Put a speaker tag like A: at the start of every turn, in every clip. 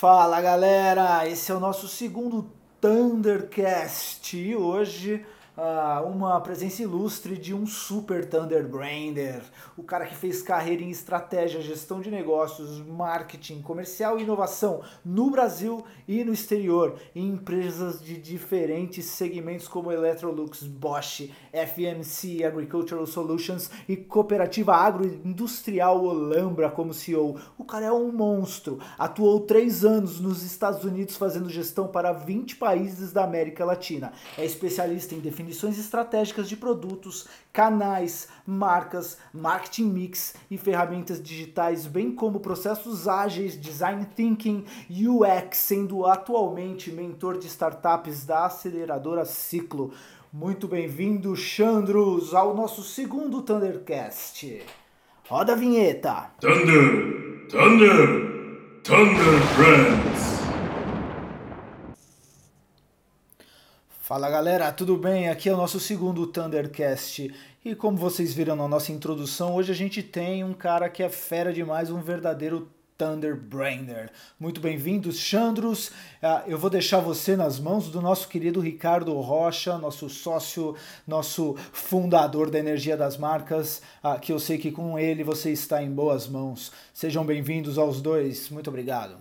A: Fala galera, esse é o nosso segundo Thundercast e hoje uh, uma presença ilustre de um super Thunderbrander, o cara que fez carreira em estratégia, gestão de negócios, marketing, comercial e inovação no Brasil e no exterior, em empresas de diferentes segmentos como Electrolux, Bosch, FMC Agricultural Solutions e Cooperativa Agroindustrial Olambra como CEO. O cara é um monstro, atuou três anos nos Estados Unidos fazendo gestão para 20 países da América Latina, é especialista em definição definições estratégicas de produtos, canais, marcas, marketing mix e ferramentas digitais, bem como processos ágeis, design thinking, UX, sendo atualmente mentor de startups da aceleradora Ciclo. Muito bem-vindo, Chandros, ao nosso segundo Thundercast. Roda a vinheta.
B: Thunder, Thunder, Thunder Friends.
A: Fala galera, tudo bem? Aqui é o nosso segundo Thundercast. E como vocês viram na nossa introdução, hoje a gente tem um cara que é fera demais, um verdadeiro Thunderbrainer. Muito bem-vindos, Chandros. Ah, eu vou deixar você nas mãos do nosso querido Ricardo Rocha, nosso sócio, nosso fundador da Energia das Marcas, ah, que eu sei que com ele você está em boas mãos. Sejam bem-vindos aos dois. Muito obrigado.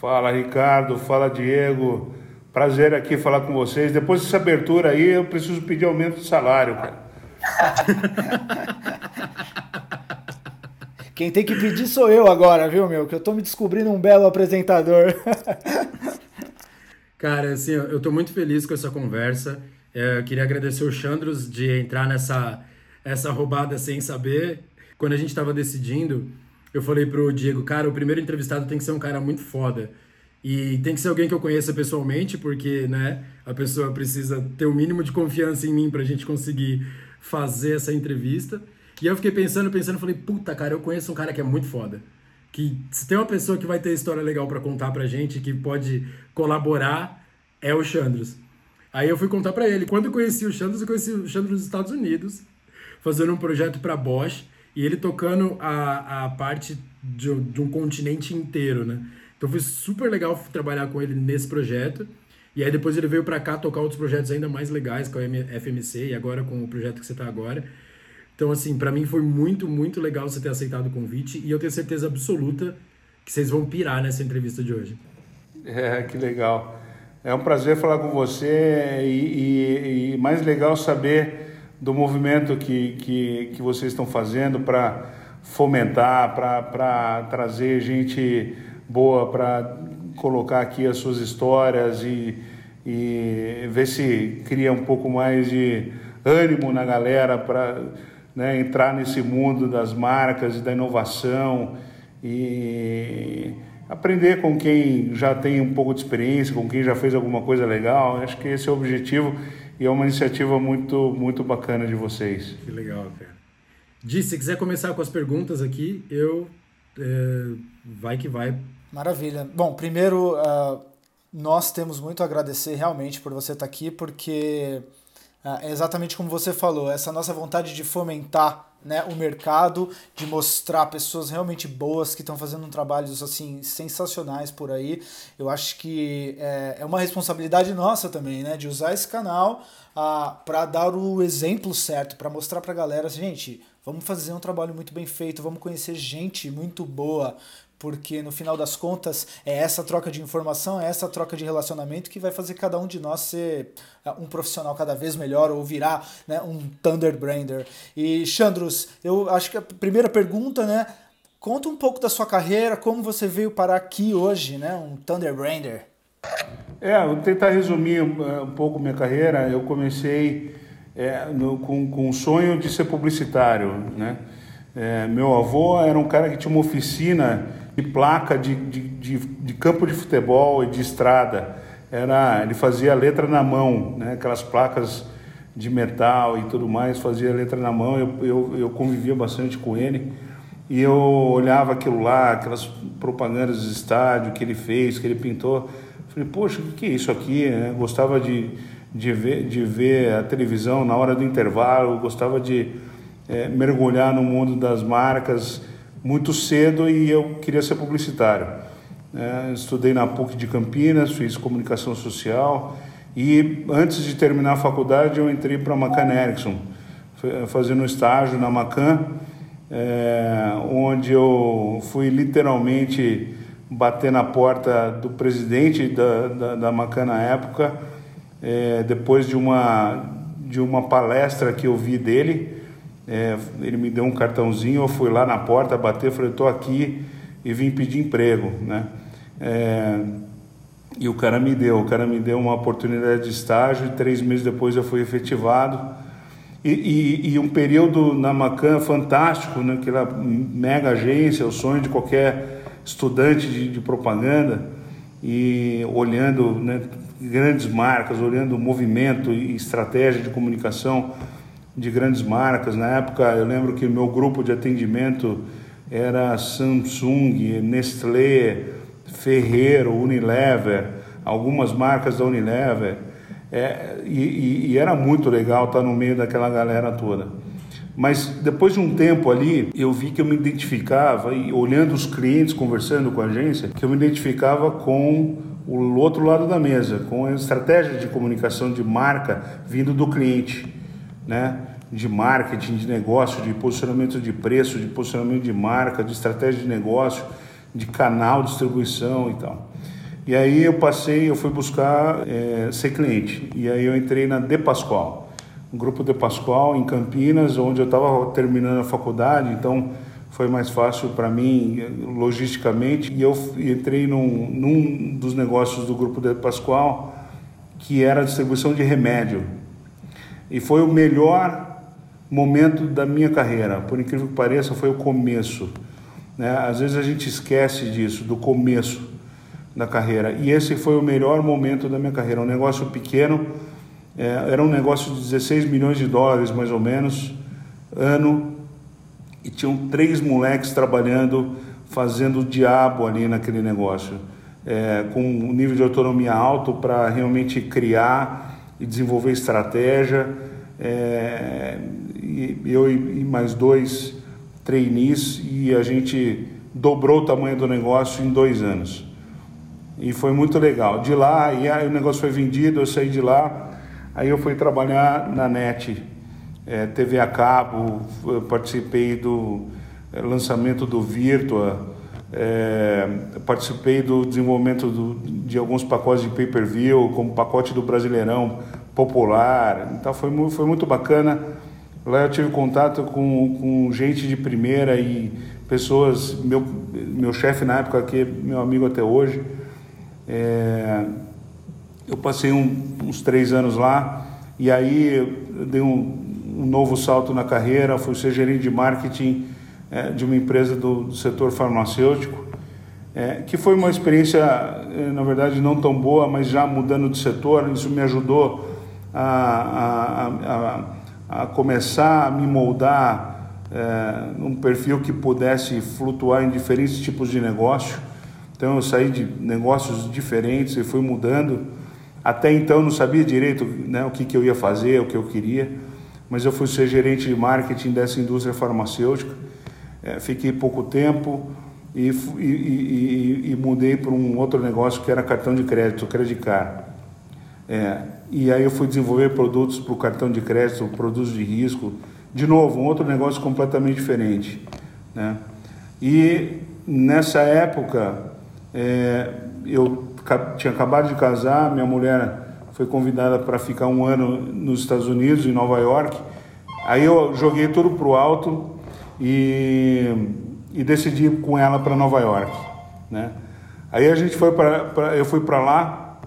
B: Fala, Ricardo. Fala, Diego. Prazer aqui falar com vocês. Depois dessa abertura aí, eu preciso pedir aumento de salário, cara.
A: Quem tem que pedir sou eu agora, viu, meu? Que eu tô me descobrindo um belo apresentador.
C: Cara, assim, eu tô muito feliz com essa conversa. É, eu queria agradecer o Chandros de entrar nessa essa roubada sem saber. Quando a gente tava decidindo, eu falei pro Diego, cara, o primeiro entrevistado tem que ser um cara muito foda. E tem que ser alguém que eu conheça pessoalmente, porque né, a pessoa precisa ter o mínimo de confiança em mim para a gente conseguir fazer essa entrevista. E eu fiquei pensando, pensando, falei, puta, cara, eu conheço um cara que é muito foda. Que se tem uma pessoa que vai ter história legal para contar pra gente, que pode colaborar, é o Chandros. Aí eu fui contar para ele. Quando eu conheci o Chandros, eu conheci o Chandros nos Estados Unidos, fazendo um projeto para Bosch, e ele tocando a, a parte de, de um continente inteiro, né? Então foi super legal trabalhar com ele nesse projeto. E aí depois ele veio para cá tocar outros projetos ainda mais legais com a FMC e agora com o projeto que você está agora. Então assim, para mim foi muito, muito legal você ter aceitado o convite e eu tenho certeza absoluta que vocês vão pirar nessa entrevista de hoje.
B: É, que legal. É um prazer falar com você e, e, e mais legal saber do movimento que, que, que vocês estão fazendo para fomentar, para trazer gente boa para colocar aqui as suas histórias e, e ver se cria um pouco mais de ânimo na galera para né, entrar nesse mundo das marcas e da inovação e aprender com quem já tem um pouco de experiência, com quem já fez alguma coisa legal. Acho que esse é o objetivo e é uma iniciativa muito, muito bacana de vocês.
C: Que legal, cara. Di, se quiser começar com as perguntas aqui, eu é, vai que vai
A: Maravilha. Bom, primeiro, uh, nós temos muito a agradecer realmente por você estar aqui, porque uh, é exatamente como você falou, essa nossa vontade de fomentar né, o mercado, de mostrar pessoas realmente boas que estão fazendo trabalhos assim sensacionais por aí. Eu acho que é, é uma responsabilidade nossa também, né, de usar esse canal uh, para dar o exemplo certo, para mostrar para a galera, gente, vamos fazer um trabalho muito bem feito, vamos conhecer gente muito boa, porque no final das contas é essa troca de informação, é essa troca de relacionamento que vai fazer cada um de nós ser é, um profissional cada vez melhor ou virar né, um Thunderbrander. E Chandros, eu acho que a primeira pergunta, né? Conta um pouco da sua carreira, como você veio parar aqui hoje, né? Um Thunderbrander.
B: É, vou tentar resumir um, um pouco minha carreira. Eu comecei é, no, com, com o sonho de ser publicitário, né? É, meu avô era um cara que tinha uma oficina de placa de, de, de, de, campo de futebol e de estrada. Era, ele fazia a letra na mão, né? aquelas placas de metal e tudo mais, fazia a letra na mão. Eu, eu, eu convivia bastante com ele e eu olhava aquilo lá, aquelas propagandas do estádio que ele fez, que ele pintou. Falei, poxa, o que é isso aqui? Né? Gostava de, de, ver, de ver a televisão na hora do intervalo, gostava de é, mergulhar no mundo das marcas muito cedo e eu queria ser publicitário. É, estudei na PUC de Campinas, fiz comunicação social e antes de terminar a faculdade eu entrei para a Macan Erickson, fazendo estágio na Macan, é, onde eu fui literalmente bater na porta do presidente da, da, da Macan na época, é, depois de uma, de uma palestra que eu vi dele. É, ele me deu um cartãozinho, eu fui lá na porta, bater, falei, estou aqui e vim pedir emprego, né? É, e o cara me deu, o cara me deu uma oportunidade de estágio e três meses depois eu fui efetivado. E, e, e um período na Macan fantástico, né? aquela mega agência, o sonho de qualquer estudante de, de propaganda, e olhando né, grandes marcas, olhando movimento e estratégia de comunicação de grandes marcas. Na época, eu lembro que meu grupo de atendimento era Samsung, Nestlé, Ferreiro, Unilever, algumas marcas da Unilever. É, e, e, era muito legal estar no meio daquela galera toda. Mas depois de um tempo ali, eu vi que eu me identificava, e olhando os clientes, conversando com a agência, que eu me identificava com o outro lado da mesa, com a estratégia de comunicação de marca vindo do cliente, né? de marketing, de negócio, de posicionamento de preço, de posicionamento de marca, de estratégia de negócio de canal, distribuição e tal. E aí eu passei, eu fui buscar é, ser cliente. E aí eu entrei na De Pascoal, um grupo De Pascoal em Campinas, onde eu estava terminando a faculdade, então foi mais fácil para mim logisticamente. E eu entrei num, num dos negócios do grupo De Pascoal, que era a distribuição de remédio. E foi o melhor momento da minha carreira, por incrível que pareça, foi o começo né? Às vezes a gente esquece disso, do começo da carreira. E esse foi o melhor momento da minha carreira. Um negócio pequeno, é, era um negócio de 16 milhões de dólares mais ou menos, ano, e tinham três moleques trabalhando, fazendo o diabo ali naquele negócio. É, com um nível de autonomia alto para realmente criar e desenvolver estratégia. É, eu e mais dois trainees e a gente dobrou o tamanho do negócio em dois anos. E foi muito legal. De lá, e aí o negócio foi vendido, eu saí de lá, aí eu fui trabalhar na NET, é, TV a cabo, participei do é, lançamento do Virtua, é, participei do desenvolvimento do, de alguns pacotes de pay-per-view, como pacote do Brasileirão Popular. Então foi, foi muito bacana Lá eu tive contato com, com gente de primeira e pessoas, meu, meu chefe na época, que é meu amigo até hoje. É, eu passei um, uns três anos lá e aí dei um, um, novo salto na carreira, fui ser gerente de marketing é, de uma empresa do, do setor farmacêutico, é, que foi uma experiência, é, na verdade, não tão boa, mas já mudando de setor, isso me ajudou a, a, a, a começar a me moldar é, num perfil que pudesse flutuar em diferentes tipos de negócio. Então eu saí de negócios diferentes e fui mudando. Até então não sabia direito né, o que, que eu ia fazer, o que eu queria, mas eu fui ser gerente de marketing dessa indústria farmacêutica. É, fiquei pouco tempo e, e, e, e mudei para um outro negócio que era cartão de crédito, Credit Card. É, e aí eu fui desenvolver produtos para o cartão de crédito, produtos de risco. De novo, um outro negócio completamente diferente. Né? E nessa época, é, eu tinha acabado de casar, minha mulher foi convidada para ficar um ano nos Estados Unidos, em Nova York. Aí eu joguei tudo para o alto e, e decidi ir com ela para Nova York. Né? Aí a gente foi para, eu fui para lá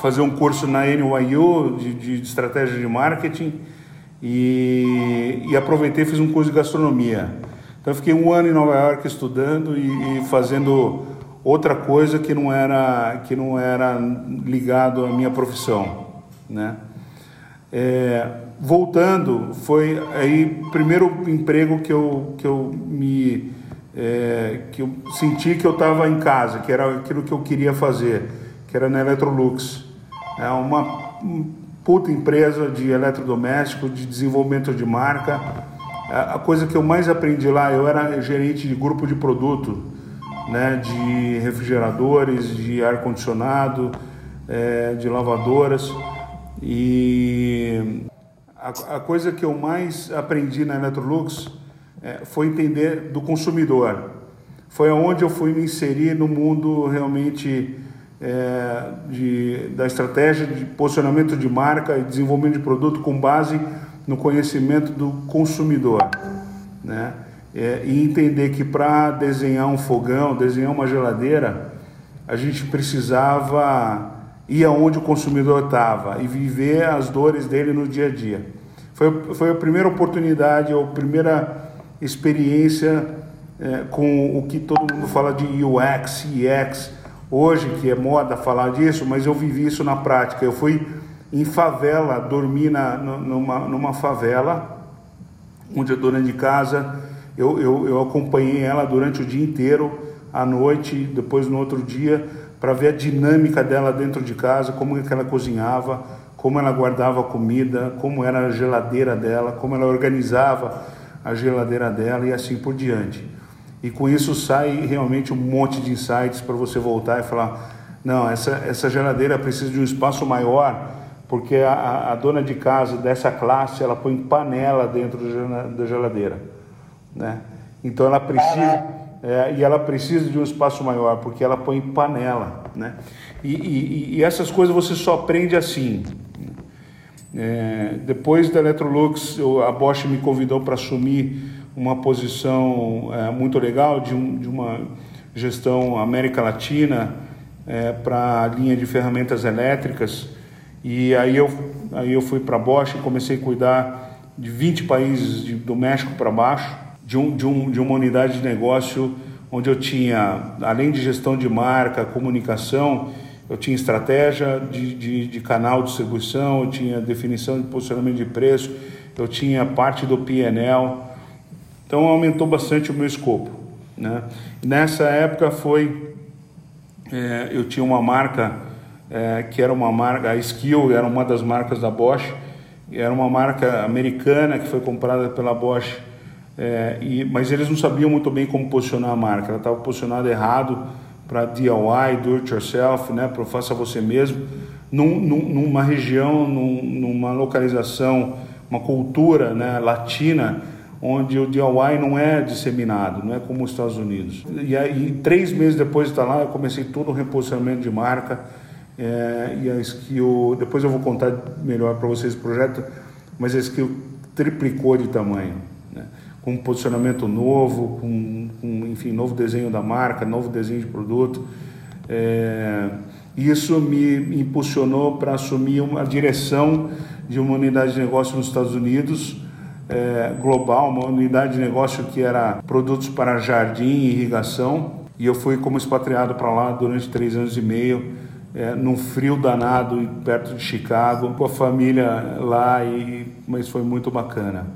B: fazer um curso na NYU de, de estratégia de marketing e, e, aproveitei fiz um curso de gastronomia. Então fiquei um ano em Nova York estudando e, e, fazendo outra coisa que não era que não era ligado à minha profissão, né? É, voltando foi aí primeiro emprego que eu que eu me é, que eu senti que eu estava em casa, que era aquilo que eu queria fazer que era na Electrolux. É uma puta empresa de eletrodoméstico, de desenvolvimento de marca. É, a coisa que eu mais aprendi lá, eu era gerente de grupo de produto, né, de refrigeradores, de ar-condicionado, é, de lavadoras. E a, a, coisa que eu mais aprendi na Electrolux é, foi entender do consumidor. Foi onde eu fui me inserir no mundo realmente é, de, da estratégia de posicionamento de marca e desenvolvimento de produto com base no conhecimento do consumidor, né? É, e entender que para desenhar um fogão, desenhar uma geladeira, a gente precisava ir aonde o consumidor estava e viver as dores dele no dia a dia. Foi, foi a primeira oportunidade, a primeira experiência é, com o que todo mundo fala de UX, EX, hoje que é moda falar disso, mas eu vivi isso na prática. Eu fui em favela, dormi na, numa, numa favela, onde a dona de casa, eu, eu, eu acompanhei ela durante o dia inteiro, à noite, depois no outro dia, para ver a dinâmica dela dentro de casa, como é que ela cozinhava, como ela guardava a comida, como era a geladeira dela, como ela organizava a geladeira dela e assim por diante. E com isso sai realmente um monte de insights para você voltar e falar: não, essa, essa geladeira precisa de um espaço maior, porque a, a dona de casa dessa classe ela põe panela dentro da geladeira, né? Então ela precisa é, e ela precisa de um espaço maior porque ela põe panela, né? E, e, e essas coisas você só aprende assim. É, depois da Electrolux, a Bosch me convidou para assumir uma posição é, muito legal de, um, de, uma gestão América Latina é, para a linha de ferramentas elétricas. E aí eu, aí eu fui para a Bosch e comecei a cuidar de 20 países de, do México para baixo, de, um, de, um, de uma unidade de negócio onde eu tinha, além de gestão de marca, comunicação, eu tinha estratégia de, de, de canal de distribuição, eu tinha definição de posicionamento de preço, eu tinha parte do PNL, então aumentou bastante o meu escopo. Né? Nessa época foi, é, eu tinha uma marca é, que era uma marca, a Skill era uma das marcas da Bosch, era uma marca americana que foi comprada pela Bosch, é, e, mas eles não sabiam muito bem como posicionar a marca, ela estava posicionada errado para DIY, do it yourself, né, para faça você mesmo, num, num, numa região, num, numa localização, uma cultura né, latina onde o DIY não é disseminado, não é como os Estados Unidos. E aí, três meses depois de estar lá, eu comecei todo o reposicionamento de marca. É, e a Skill, depois eu vou contar melhor para vocês o projeto, mas a Skill triplicou de tamanho? Com um posicionamento novo, com, com, enfim, novo desenho da marca, novo desenho de produto. É, isso me impulsionou para assumir uma direção de uma unidade de negócio nos Estados Unidos, é, global, uma unidade de negócio que era produtos para jardim e irrigação. E eu fui como expatriado para lá durante três anos e meio, é, num frio danado, perto de Chicago, com a família lá, e, mas foi muito bacana.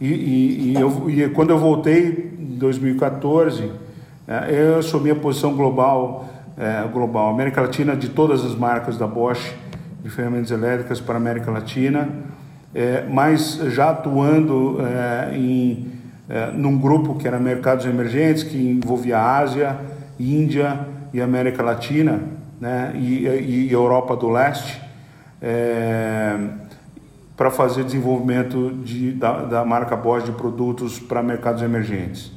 B: E, e, e, eu, e quando eu voltei em 2014, é, eu assumi a posição global, é, global, América Latina, de todas as marcas da Bosch, de ferramentas elétricas para a América Latina é, mas já atuando é, em é, num grupo que era mercados emergentes, que envolvia Ásia, Índia e América Latina, né, e, e Europa do Leste, é, para fazer desenvolvimento de, da, da marca Bosch de produtos para mercados emergentes.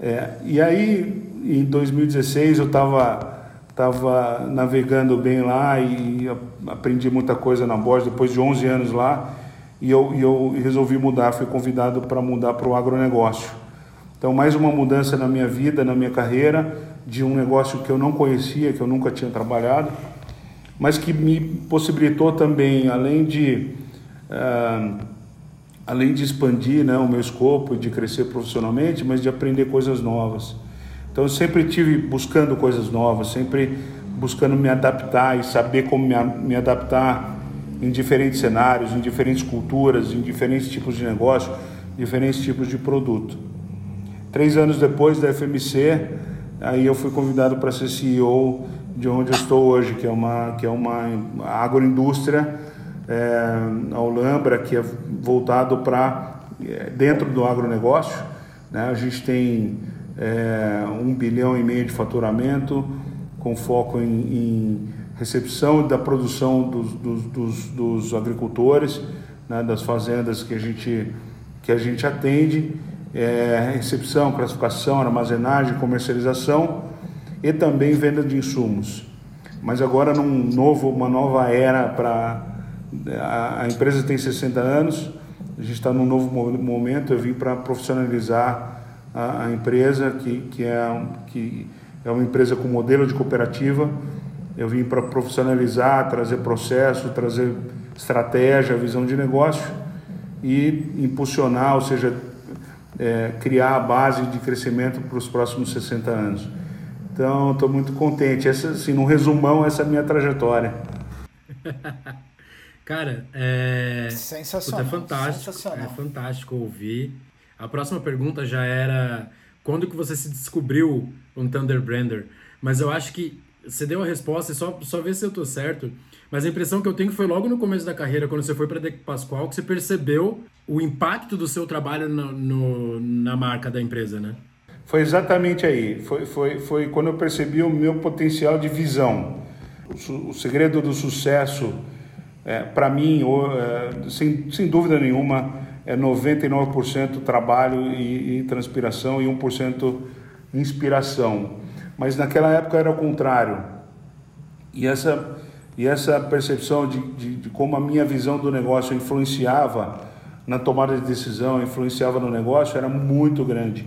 B: É, e aí, em 2016, eu estava estava navegando bem lá e aprendi muita coisa na Bosch depois de 11 anos lá e eu, e eu resolvi mudar, fui convidado para mudar para o agronegócio. Então, mais uma mudança na minha vida, na minha carreira, de um negócio que eu não conhecia, que eu nunca tinha trabalhado, mas que me possibilitou também, além de, além de expandir né, o meu escopo, de crescer profissionalmente, mas de aprender coisas novas. Então eu sempre tive buscando coisas novas, sempre buscando me adaptar e saber como me, me adaptar em diferentes cenários, em diferentes culturas, em diferentes tipos de negócio, diferentes tipos de produto. Três anos depois da FMC, aí eu fui convidado para ser CEO de onde eu estou hoje, que é uma que é uma agroindústria, é, a Olambra, que é voltado para é, dentro do agronegócio. Né? A gente tem é, um bilhão e meio de faturamento, com foco em, em recepção da produção dos, dos, dos, dos agricultores, né, das fazendas que a gente, que a gente atende, é, recepção, classificação, armazenagem, comercialização e também venda de insumos. Mas agora num novo, uma nova era para a, empresa tem 60 anos, a gente está num novo momento. Eu vim para profissionalizar a, a, empresa que, que é que é uma empresa com modelo de cooperativa. Eu vim para profissionalizar, trazer processo, trazer estratégia, visão de negócio e impulsionar, ou seja, é, criar a base de crescimento para os próximos 60 anos. Então, estou muito contente. Essa, assim, no resumão, essa é a minha trajetória.
C: Cara, é.
A: Sensacional.
C: é fantástico.
A: Sensacional.
C: É fantástico ouvir. A próxima pergunta já era quando que você se descobriu um Thunder Brander? Mas eu acho que você deu a resposta e só, só ver se eu tô certo. Mas a impressão que eu tenho foi logo no começo da carreira, quando você foi para Deco Pascoal, que você percebeu o impacto do seu trabalho no, no, na marca da empresa, né?
B: Foi exatamente aí. Foi, foi, foi quando eu percebi o meu potencial de visão. O, o segredo do sucesso, é, para mim, é, sem, sem dúvida nenhuma, é 99% trabalho e, e transpiração e 1% inspiração. Mas naquela época era o contrário. E essa, e essa percepção de, de, de como a minha visão do negócio influenciava na tomada de decisão, influenciava no negócio, era muito grande.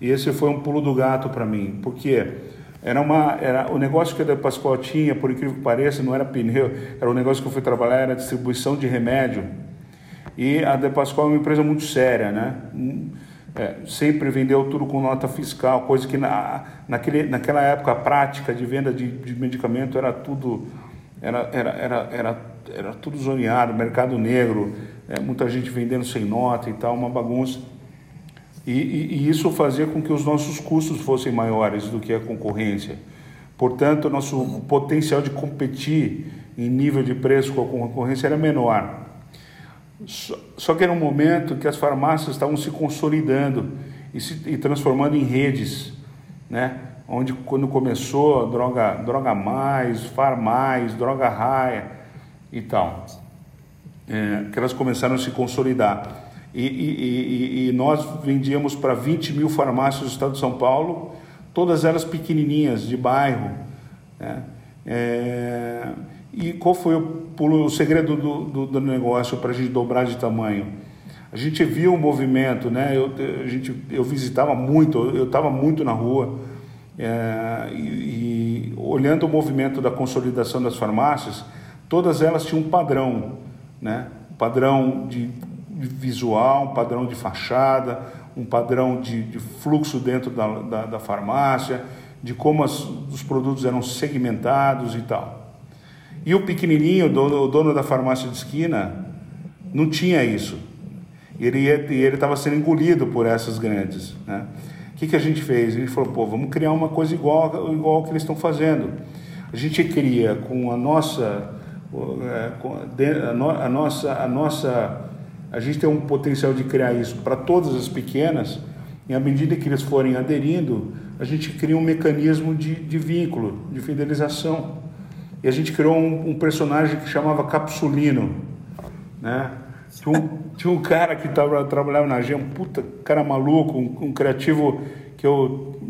B: E esse foi um pulo do gato para mim, porque era uma, era, o negócio que a Pascoal tinha, por incrível que pareça, não era pneu, era o negócio que eu fui trabalhar, era distribuição de remédio. E a De Pascoal é uma empresa muito séria, né? É, sempre vendeu tudo com nota fiscal, coisa que na, naquele, naquela época a prática de venda de, de medicamento era tudo era, era, era, era, era tudo zoneado, mercado negro, é, muita gente vendendo sem nota e tal, uma bagunça. E, e, e, isso fazia com que os nossos custos fossem maiores do que a concorrência. Portanto, o nosso potencial de competir em nível de preço com a concorrência era menor. Só, que era um momento que as farmácias estavam se consolidando e se e transformando em redes, né? Onde quando começou droga, droga mais, far mais, droga raia e tal, é, que elas começaram a se consolidar. E, e, e, nós vendíamos para 20 mil farmácias do estado de São Paulo, todas elas pequenininhas, de bairro. Né? É, e qual foi o, o segredo do, do, do negócio para a gente dobrar de tamanho? A gente viu o movimento, né? Eu, a gente, eu visitava muito, eu estava muito na rua é, e, e, olhando o movimento da consolidação das farmácias, todas elas tinham um padrão, né? Padrão de visual, um padrão de fachada, um padrão de, de fluxo dentro da, da, da farmácia, de como as, os produtos eram segmentados e tal. E o pequenininho, o dono, o dono da farmácia de esquina, não tinha isso. Ele estava sendo engolido por essas grandes. Né? O que, que a gente fez? Gente falou, pô, vamos criar uma coisa igual, igual ao que eles estão fazendo. A gente cria com a nossa, é, a, nossa, a nossa, a gente tem um potencial de criar isso para todas as pequenas. E à medida que eles forem aderindo, a gente cria um mecanismo de, de vínculo, de fidelização. E a gente criou um, um personagem que chamava Capsulino, né? Tinha um, tinha um cara que tava, trabalhava na G, um puta cara maluco, um, um criativo que eu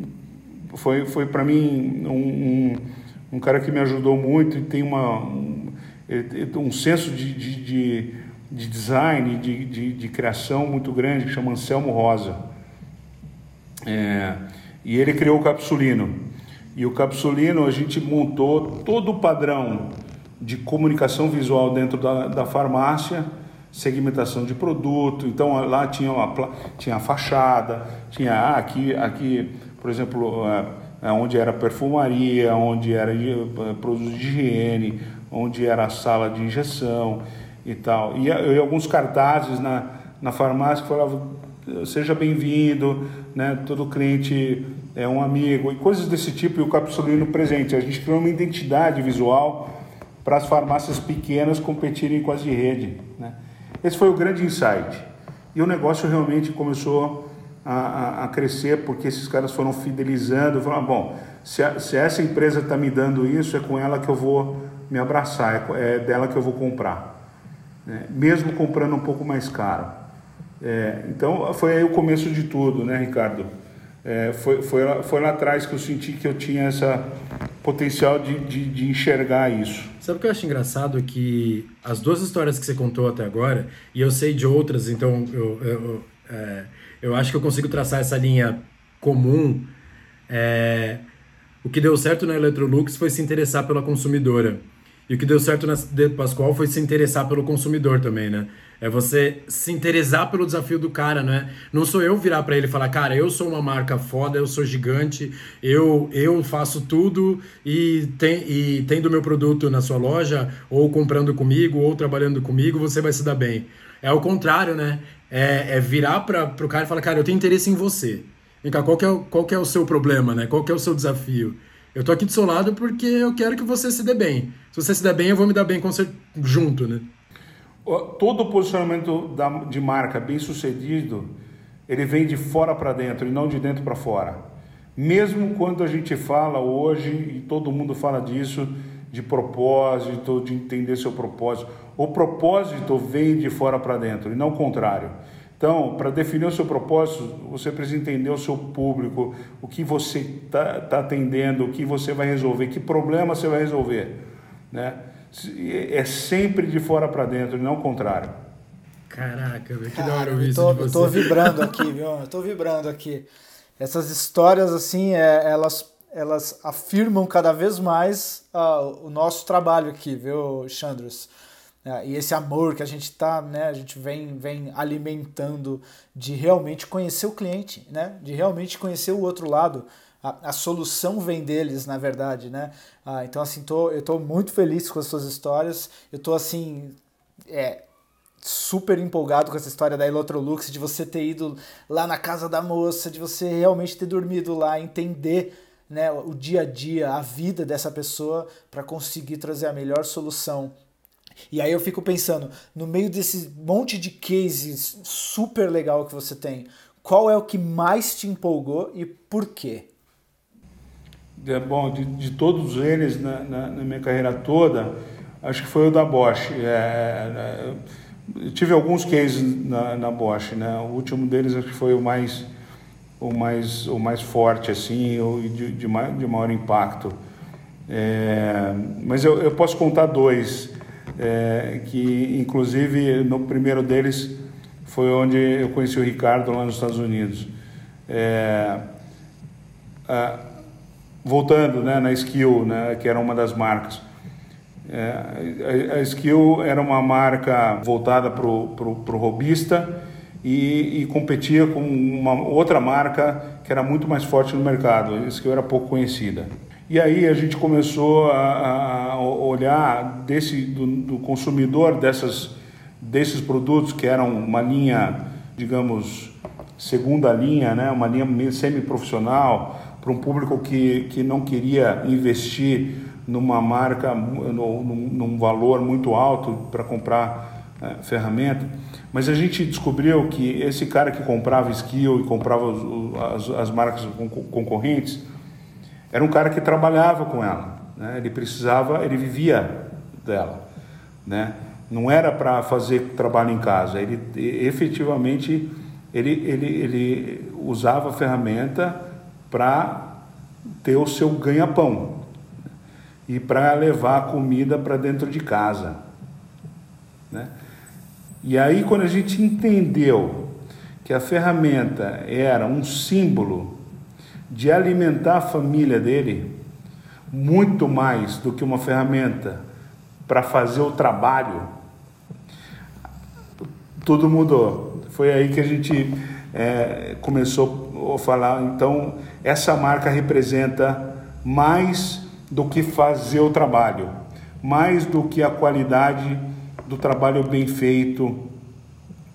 B: foi foi para mim um, um, um, cara que me ajudou muito e tem uma um, um senso de, de, de, de design, de, de, de, criação muito grande, que chama Anselmo Rosa. É, e ele criou o Capsulino. E o Capsulino, a gente montou todo o padrão de comunicação visual dentro da, da farmácia, segmentação de produto. Então lá tinha, uma, tinha a fachada, tinha ah, aqui, aqui, por exemplo, é, é onde era perfumaria, onde era é, produtos de higiene, onde era a sala de injeção e tal. E, e alguns cartazes na, na farmácia que falavam seja bem-vindo, né? todo cliente é um amigo, e coisas desse tipo, e o Capsulino presente. A gente criou uma identidade visual para as farmácias pequenas competirem com as de rede. Né? Esse foi o grande insight. E o negócio realmente começou a, a, a crescer, porque esses caras foram fidelizando, falaram, ah, bom, se, a, se essa empresa está me dando isso, é com ela que eu vou me abraçar, é, é dela que eu vou comprar, né? mesmo comprando um pouco mais caro. É, então foi aí o começo de tudo, né, Ricardo? É, foi, foi, lá, foi lá atrás que eu senti que eu tinha essa potencial de, de, de, enxergar isso.
C: Sabe o que eu acho engraçado? Que as duas histórias que você contou até agora, e eu sei de outras, então eu, eu, é, eu acho que eu consigo traçar essa linha comum. É, o que deu certo na Electrolux foi se interessar pela consumidora. E o que deu certo na de Pascoal foi se interessar pelo consumidor também, né? É você se interessar pelo desafio do cara, não é? Não sou eu virar para ele e falar, cara, eu sou uma marca foda, eu sou gigante, eu eu faço tudo e, tem, e tendo meu produto na sua loja, ou comprando comigo, ou trabalhando comigo, você vai se dar bem. É o contrário, né? É, é virar para o cara e falar, cara, eu tenho interesse em você. Vem cá, qual que, é, qual que é o seu problema, né? Qual que é o seu desafio? Eu tô aqui do seu lado porque eu quero que você se dê bem. Se você se der bem, eu vou me dar bem com você junto, né?
B: Todo posicionamento de marca bem sucedido, ele vem de fora para dentro e não de dentro para fora. Mesmo quando a gente fala hoje, e todo mundo fala disso, de propósito, de entender seu propósito, o propósito vem de fora para dentro e não o contrário. Então, para definir o seu propósito, você precisa entender o seu público, o que você está tá atendendo, o que você vai resolver, que problema você vai resolver. Né? É sempre de fora para dentro e não o contrário.
C: Caraca, que da hora ouvir isso
A: de você. Eu tô vibrando aqui, viu? Eu tô vibrando aqui. Essas histórias, assim, é, elas, elas afirmam cada vez mais uh, o nosso trabalho aqui, viu, Chandros? É, e esse amor que a gente tá, né, a gente vem, vem alimentando de realmente conhecer o cliente, né, de realmente conhecer o outro lado. A, a solução vem deles, na verdade, né? Ah, então, assim, tô, eu tô muito feliz com as suas histórias. Eu tô, assim, é, super empolgado com essa história da Electrolux, de você ter ido lá na casa da moça, de você realmente ter dormido lá, entender né, o dia a dia, a vida dessa pessoa para conseguir trazer a melhor solução e aí eu fico pensando, no meio desse monte de cases super legal que você tem, qual é o que mais te empolgou e por quê?
B: É, bom, de, de todos eles na, na, na, minha carreira toda, acho que foi o da Bosch. É, é, tive alguns cases na, na Bosch, né? O último deles acho que foi o mais o mais o mais forte assim, o de, de, maior, de maior impacto. É, mas eu, eu posso contar dois é, que inclusive no primeiro deles foi onde eu conheci o Ricardo lá nos Estados Unidos. É, a, voltando né, na Skill, né, que era uma das marcas. É, a, Skill era uma marca voltada para o robista e, e, competia com uma outra marca que era muito mais forte no mercado. A Skill era pouco conhecida. E aí a gente começou a, a olhar desse, do, do, consumidor dessas, desses produtos que eram uma linha, digamos, segunda linha, né? uma linha semi-profissional, para um público que, que não queria investir numa marca, num, num valor muito alto para comprar é, ferramenta. Mas a gente descobriu que esse cara que comprava skill e comprava as, as marcas concorrentes, era um cara que trabalhava com ela, né? ele precisava, ele vivia dela, né? não era para fazer trabalho em casa, ele efetivamente ele, ele, ele usava a ferramenta para ter o seu ganha-pão e para levar a comida para dentro de casa. Né? E aí, quando a gente entendeu que a ferramenta era um símbolo de alimentar a família dele muito mais do que uma ferramenta para fazer o trabalho, tudo mudou. Foi aí que a gente é, começou a falar. Então, essa marca representa mais do que fazer o trabalho, mais do que a qualidade do trabalho bem feito,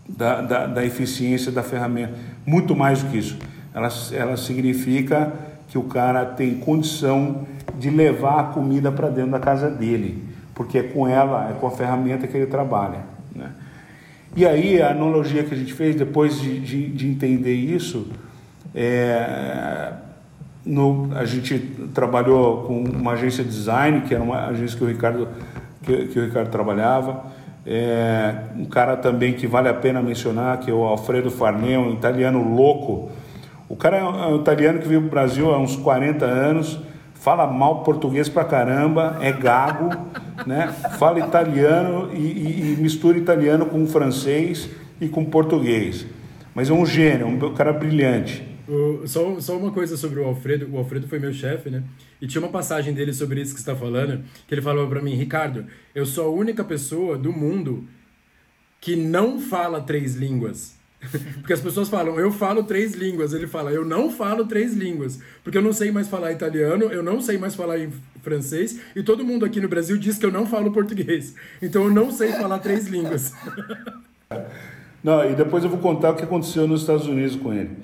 B: da, da, da eficiência da ferramenta, muito mais do que isso ela, ela significa que o cara tem condição de levar a comida para dentro da casa dele, porque é com ela, é com a ferramenta que ele trabalha. Né? E aí a analogia que a gente fez depois de, de, de entender isso, é, no, a gente trabalhou com uma agência de design, que era uma agência que o Ricardo, que, que o Ricardo trabalhava. É, um cara também que vale a pena mencionar, que é o Alfredo Farnel, um italiano louco. O cara é um italiano que veio para o Brasil há uns 40 anos, fala mal português pra caramba, é gago, né? fala italiano e, e, e mistura italiano com francês e com português. Mas é um gênio, um cara brilhante.
C: O, só, só uma coisa sobre o Alfredo. O Alfredo foi meu chefe, né? E tinha uma passagem dele sobre isso que está falando, que ele falou para mim, Ricardo, eu sou a única pessoa do mundo que não fala três línguas. Porque as pessoas falam, eu falo três línguas. Ele fala, eu não falo três línguas. Porque eu não sei mais falar italiano, eu não sei mais falar francês, e todo mundo aqui no Brasil diz que eu não falo português. Então eu não sei falar três línguas.
B: Não, e depois eu vou contar o que aconteceu nos Estados Unidos com ele.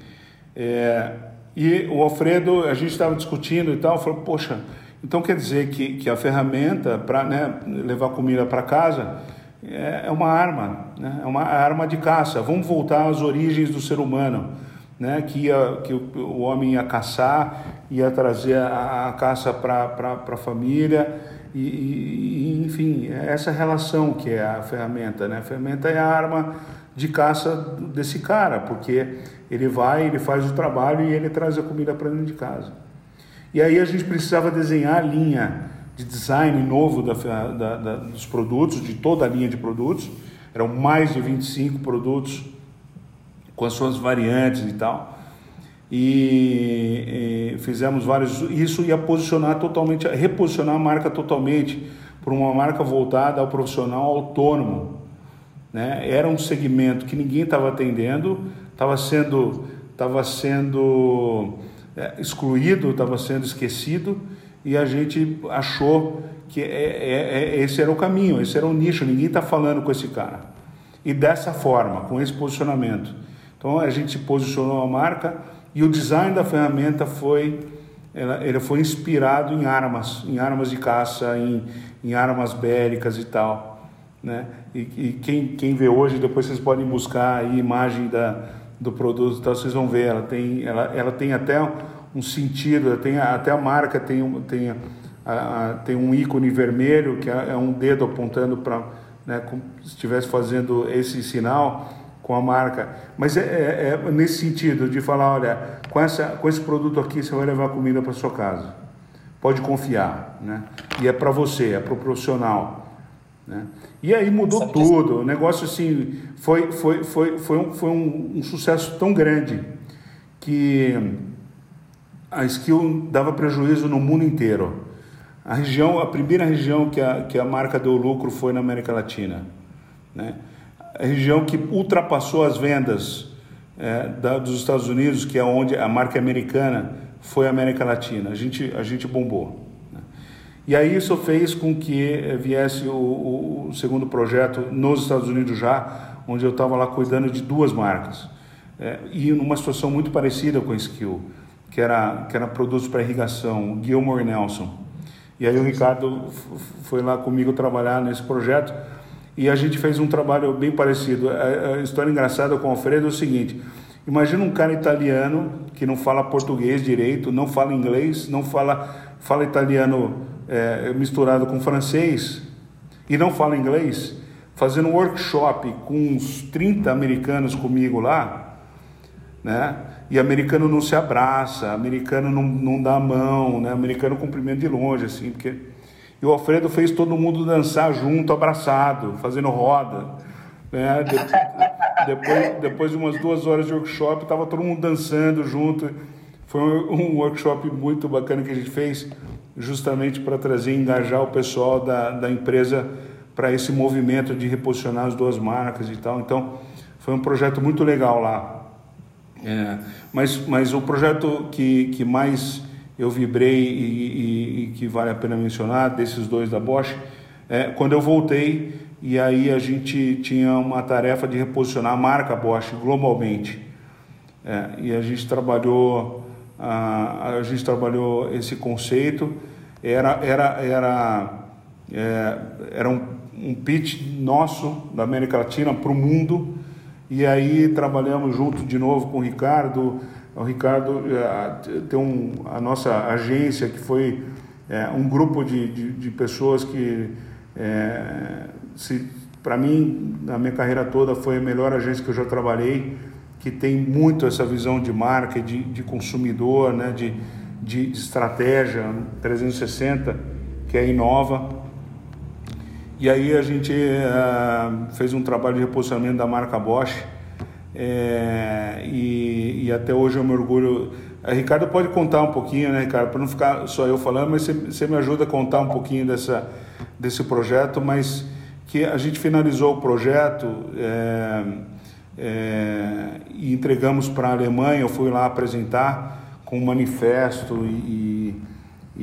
B: É, e o Alfredo, a gente estava discutindo e tal, falou, poxa, então quer dizer que, que a ferramenta para né, levar comida para casa é, é, uma arma, né, é uma arma de caça. Vamos voltar às origens do ser humano, né, que, ia, que o, homem ia caçar, ia trazer a, a caça para a família, e, e, enfim, essa relação que é a ferramenta. Né? A ferramenta é a arma de caça desse cara, porque ele vai, ele faz o trabalho e ele traz a comida para dentro de casa. E aí a gente precisava desenhar a linha de design novo da, da, da, dos produtos, de toda a linha de produtos. Eram mais de 25 produtos com as suas variantes e tal. E, e fizemos vários. Isso ia posicionar totalmente, reposicionar a marca totalmente para uma marca voltada ao profissional autônomo. Né? Era um segmento que ninguém estava atendendo, estava sendo, tava sendo é, excluído, estava sendo esquecido, e a gente achou que é, é, é, esse era o caminho, esse era o nicho, ninguém está falando com esse cara. E dessa forma, com esse posicionamento. Então a gente posicionou a marca e o design da ferramenta foi ele foi inspirado em armas, em armas de caça, em, em armas bélicas e tal, né? E, e, quem, quem vê hoje, depois vocês podem buscar a imagem da, do produto, então vocês vão ver, ela tem, ela, ela tem até um sentido, tem, até a marca tem, tem, a, a, tem um ícone vermelho, que é, é um dedo apontando para, né, como se estivesse fazendo esse sinal com a marca. Mas é, é, é, nesse sentido de falar, olha, com, essa, com esse produto aqui você vai levar comida para sua casa. Pode confiar, né? E é para você, é para o profissional. Né? E aí mudou tudo. O negócio assim foi, foi, foi, foi, um, foi um, um, sucesso tão grande que a Skill dava prejuízo no mundo inteiro. A região, a primeira região que a, que a marca deu lucro foi na América Latina. Né? A região que ultrapassou as vendas é, da, dos Estados Unidos, que é onde a marca americana foi a América Latina. A gente, a gente bombou. E aí isso fez com que eh, viesse o, o segundo projeto nos Estados Unidos já, onde eu estava lá cuidando de duas marcas. É, e numa situação muito parecida com a Skill, que era, que era produtos para irrigação, Gilmore Nelson. E aí o Ricardo foi lá comigo trabalhar nesse projeto e a gente fez um trabalho bem parecido. A, a história engraçada com o Alfredo é o seguinte, imagina um cara italiano que não fala português direito, não fala inglês, não fala, fala italiano é, misturado com francês e não fala inglês, fazendo um workshop com uns 30 americanos comigo lá, né? E americano não se abraça, americano não, não dá a mão, né? Americano cumprimenta de longe, assim, porque... E o Alfredo fez todo mundo dançar junto, abraçado, fazendo roda, né? De... depois, depois de umas duas horas de workshop, estava todo mundo dançando junto. Foi um workshop muito bacana que a gente fez justamente para trazer e engajar o pessoal da, da empresa para esse movimento de reposicionar as duas marcas e tal. Então, foi um projeto muito legal lá. É, mas, mas o projeto que, que mais eu vibrei e, e, e, que vale a pena mencionar, desses dois da Bosch, é quando eu voltei e aí a gente tinha uma tarefa de reposicionar a marca Bosch globalmente. É, e a gente trabalhou a, a gente trabalhou esse conceito era era era é, era um, um pitch nosso da América Latina para o mundo e aí trabalhamos junto de novo com o Ricardo. O Ricardo é, tem um, a nossa agência que foi é, um grupo de, de, de pessoas que é, para mim na minha carreira toda foi a melhor agência que eu já trabalhei que tem muito essa visão de marca de, de consumidor né de, de estratégia 360 que é inova e aí a gente uh, fez um trabalho de reposicionamento da marca Bosch é, e, e, até hoje eu me orgulho. A Ricardo pode contar um pouquinho, né, Ricardo, para não ficar só eu falando, mas você, você, me ajuda a contar um pouquinho dessa, desse projeto, mas que a gente finalizou o projeto é, é, e entregamos para a Alemanha. Eu fui lá apresentar com um manifesto e, e,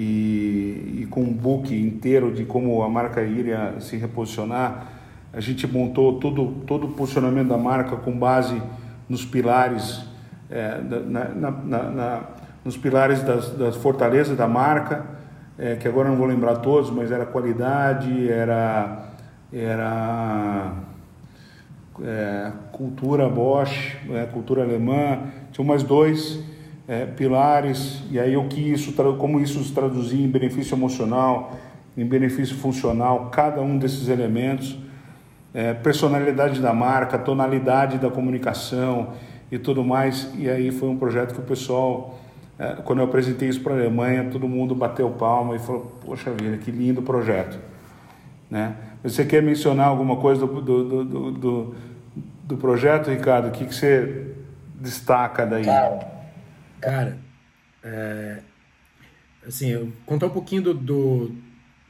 B: e, com um book inteiro de como a marca iria se reposicionar. A gente montou todo, todo o posicionamento da marca com base nos pilares, é, na, na, na, nos pilares das, das, fortalezas da marca, é, que agora não vou lembrar todos, mas era qualidade, era, era é, cultura Bosch, é, cultura alemã, tinha mais dois é, pilares, e aí o que isso, como isso se traduzia em benefício emocional, em benefício funcional, cada um desses elementos, é, personalidade da marca, tonalidade da comunicação e tudo mais. E aí foi um projeto que o pessoal, é, quando eu apresentei isso para a Alemanha, todo mundo bateu palma e falou: Poxa vida, que lindo projeto. Né? Você quer mencionar alguma coisa do, do, do, do, do projeto, Ricardo? O que, que você destaca daí?
C: Cara Cara, é, assim, eu contar um pouquinho do, do,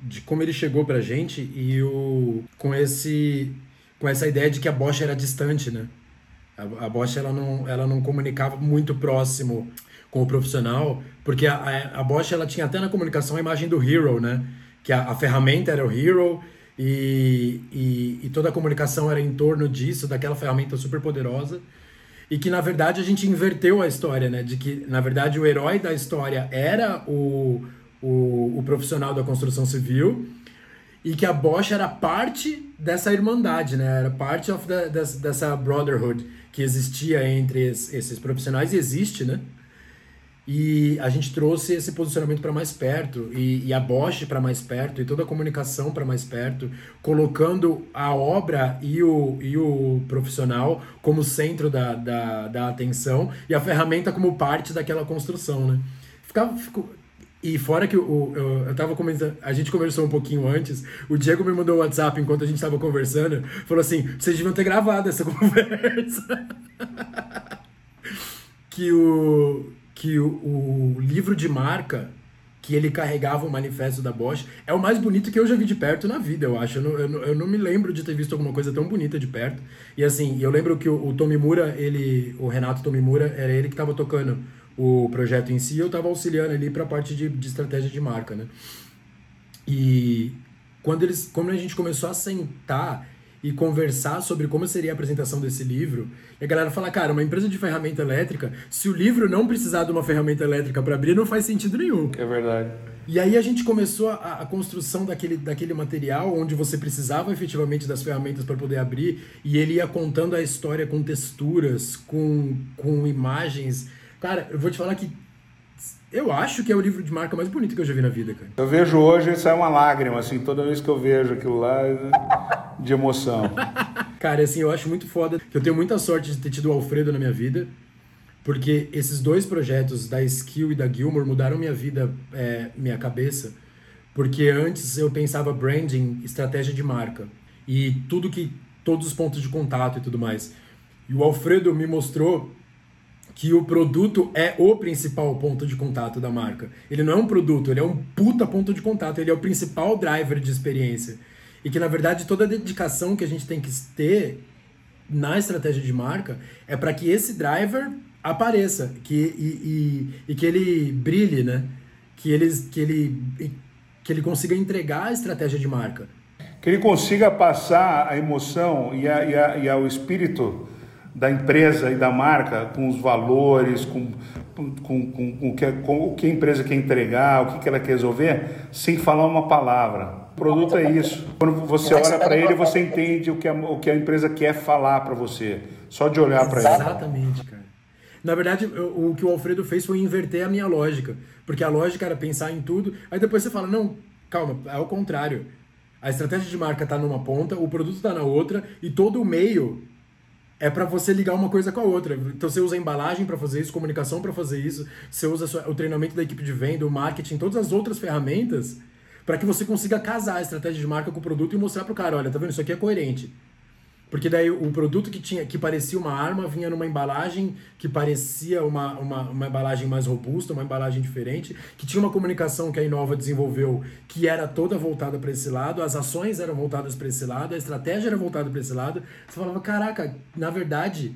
C: de como ele chegou pra gente e o, com, esse, com essa ideia de que a Bosch era distante, né? A, a Bosch ela não, ela não comunicava muito próximo com o profissional, porque a, a Bosch ela tinha até na comunicação a imagem do hero, né? Que a, a ferramenta era o hero e, e, e toda a comunicação era em torno disso, daquela ferramenta super poderosa e que na verdade a gente inverteu a história, né? De que na verdade o herói da história era o, o, o profissional da construção civil e que a Bosch era parte dessa irmandade, né? Era parte of the, dessa brotherhood que existia entre esses profissionais e existe, né? E a gente trouxe esse posicionamento para mais perto, e, e a Bosch para mais perto, e toda a comunicação para mais perto, colocando a obra e o, e o profissional como centro da, da, da atenção, e a ferramenta como parte daquela construção, né? Ficava, ficou, e fora que o, eu, eu tava comentando, a gente conversou um pouquinho antes, o Diego me mandou o um WhatsApp enquanto a gente tava conversando, falou assim: vocês deviam ter gravado essa conversa. que o que o, o livro de marca que ele carregava o manifesto da Bosch é o mais bonito que eu já vi de perto na vida, eu acho. Eu não, eu, eu não me lembro de ter visto alguma coisa tão bonita de perto. E assim, eu lembro que o, o Tomimura, ele, o Renato Tomimura, era ele que estava tocando o projeto em si, eu estava auxiliando ali para a parte de, de estratégia de marca, né? E quando eles, quando a gente começou a sentar e conversar sobre como seria a apresentação desse livro. E a galera fala, cara, uma empresa de ferramenta elétrica, se o livro não precisar de uma ferramenta elétrica para abrir, não faz sentido nenhum.
B: É verdade.
C: E aí a gente começou a, a, construção daquele, daquele material onde você precisava efetivamente das ferramentas para poder abrir e ele ia contando a história com texturas, com, com imagens. Cara, eu vou te falar que eu acho que é o livro de marca mais bonito que eu já vi na vida, cara.
B: Eu vejo hoje sai uma lágrima, assim, toda vez que eu vejo aquilo lá, de emoção.
C: cara, assim, eu acho muito foda. Eu tenho muita sorte de ter tido o Alfredo na minha vida, porque esses dois projetos, da Skill e da Gilmore, mudaram minha vida, é, minha cabeça. Porque antes eu pensava branding, estratégia de marca. E tudo que. todos os pontos de contato e tudo mais. E o Alfredo me mostrou que o produto é o principal ponto de contato da marca. Ele não é um produto, ele é um puta ponto de contato, ele é o principal driver de experiência. E que na verdade toda a dedicação que a gente tem que ter na estratégia de marca é para que esse driver apareça, que e, e, e, que ele brilhe, né? Que ele, que ele que ele consiga entregar a estratégia de marca.
B: Que ele consiga passar a emoção e, a, e, a, e o espírito da empresa e da marca, com os valores, com, com, com, com, o, que, com o que a empresa quer entregar, o que, que ela quer resolver, sem falar uma palavra. O produto é isso. Quando você olha para ele, você entende o que a, o que a empresa quer falar para você. Só de olhar para ele.
C: Exatamente, cara. Na verdade, o, o que o Alfredo fez foi inverter a minha lógica. Porque a lógica era pensar em tudo, aí depois você fala, não, calma, é o contrário. A estratégia de marca está numa ponta, o produto está na outra, e todo o meio é para você ligar uma coisa com a outra. Então você usa a embalagem para fazer isso, comunicação para fazer isso, você usa o treinamento da equipe de venda, o marketing, todas as outras ferramentas para que você consiga casar a estratégia de marca com o produto e mostrar pro cara, olha, tá vendo? Isso aqui é coerente. Porque daí o produto que tinha que parecia uma arma vinha numa embalagem que parecia uma, uma, uma embalagem mais robusta, uma embalagem diferente, que tinha uma comunicação que a Inova desenvolveu que era toda voltada para esse lado, as ações eram voltadas para esse lado, a estratégia era voltada para esse lado. Você falava, caraca, na verdade,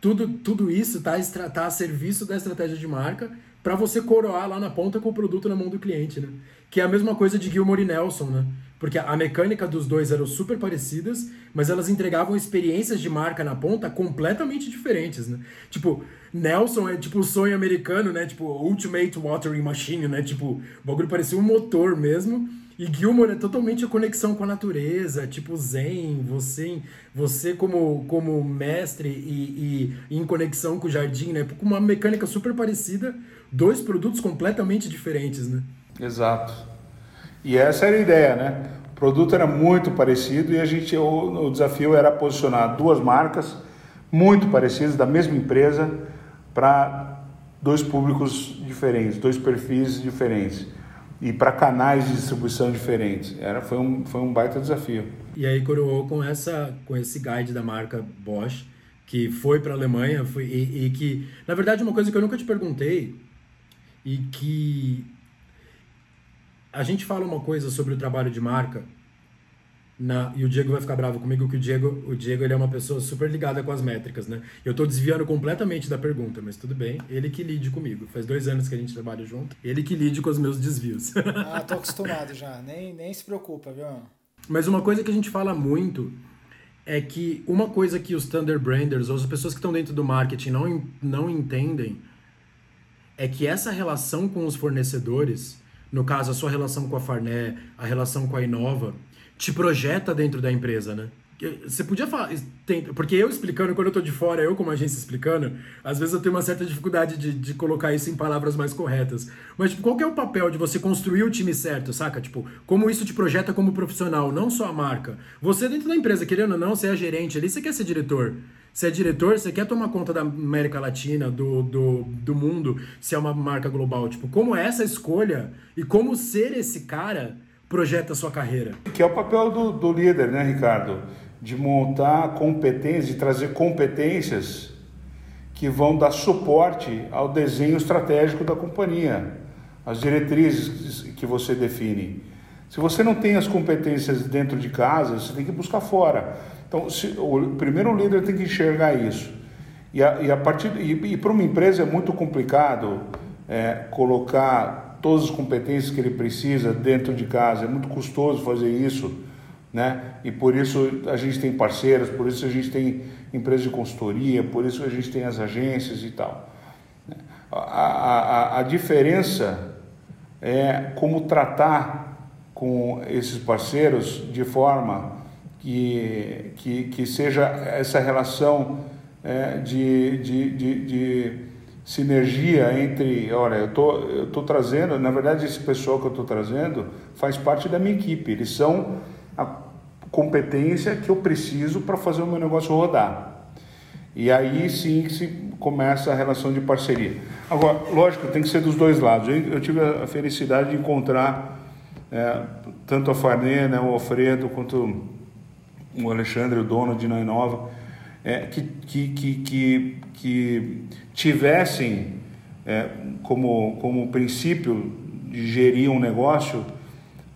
C: tudo, tudo isso está tá a serviço da estratégia de marca para você coroar lá na ponta com o produto na mão do cliente, né? Que é a mesma coisa de Gilmore e Nelson, né? Porque a mecânica dos dois eram super parecidas, mas elas entregavam experiências de marca na ponta completamente diferentes, né? Tipo, Nelson é tipo o sonho americano, né? Tipo, Ultimate Watering Machine, né? Tipo, o bagulho parecia um motor mesmo. E Gilmore é totalmente a conexão com a natureza, tipo zen, você, você como, como mestre e, e, em conexão com o jardim, né? Com uma mecânica super parecida, dois produtos completamente diferentes, né?
B: Exato. E essa era a ideia, né? O produto era muito parecido e a gente o, o desafio era posicionar duas marcas muito parecidas da mesma empresa para dois públicos diferentes, dois perfis diferentes e para canais de distribuição diferentes. Era foi um foi um baita desafio.
C: E aí coroou com essa com esse guide da marca Bosch que foi para a Alemanha foi, e, e que na verdade uma coisa que eu nunca te perguntei e que a gente fala uma coisa sobre o trabalho de marca, na, e o Diego vai ficar bravo comigo que o Diego, o Diego ele é uma pessoa super ligada com as métricas, né? Eu estou desviando completamente da pergunta, mas tudo bem. Ele que lide comigo. Faz dois anos que a gente trabalha junto. Ele que lide com os meus desvios.
A: Ah, tô acostumado já. Nem, nem se preocupa, viu?
C: Mas uma coisa que a gente fala muito é que uma coisa que os Thunder Branders ou as pessoas que estão dentro do marketing não, não entendem é que essa relação com os fornecedores no caso, a sua relação com a Farné, a relação com a Inova, te projeta dentro da empresa, né? Você podia falar. Tem, porque eu explicando, quando eu tô de fora, eu como agência explicando, às vezes eu tenho uma certa dificuldade de, de colocar isso em palavras mais corretas. Mas, tipo, qual que é o papel de você construir o time certo, saca? Tipo, como isso te projeta como profissional, não só a marca. Você dentro da empresa, querendo ou não, você é gerente ali, você quer ser diretor. Você é diretor, você quer tomar conta da América Latina, do, do, do mundo, se é uma marca global. Tipo, como é essa escolha e como ser esse cara projeta a sua carreira?
B: Que é o papel do, do líder, né, Ricardo? De montar competências, de trazer competências que vão dar suporte ao desenho estratégico da companhia, as diretrizes que você define. Se você não tem as competências dentro de casa, você tem que buscar fora. Então, se, o primeiro líder tem que enxergar isso. E a, e a partir e, e para uma empresa é muito complicado é, colocar todas as competências que ele precisa dentro de casa. É muito custoso fazer isso, né? E por isso a gente tem parceiros, por isso a gente tem empresas de consultoria, por isso a gente tem as agências e tal. A, a, a diferença é como tratar com esses parceiros de forma que, que, que seja essa relação é, de, de, de, de, sinergia entre, olha, eu tô, eu tô trazendo, na verdade esse pessoal que eu estou trazendo faz parte da minha equipe, eles são a competência que eu preciso para fazer o meu negócio rodar. E aí sim se começa a relação de parceria. Agora, lógico, tem que ser dos dois lados. Eu, tive a felicidade de encontrar é, tanto a Farnê, né, o Alfredo, quanto o Alexandre, o dono de Inova, é, que, que, que, que, que tivessem é, como, como princípio de gerir um negócio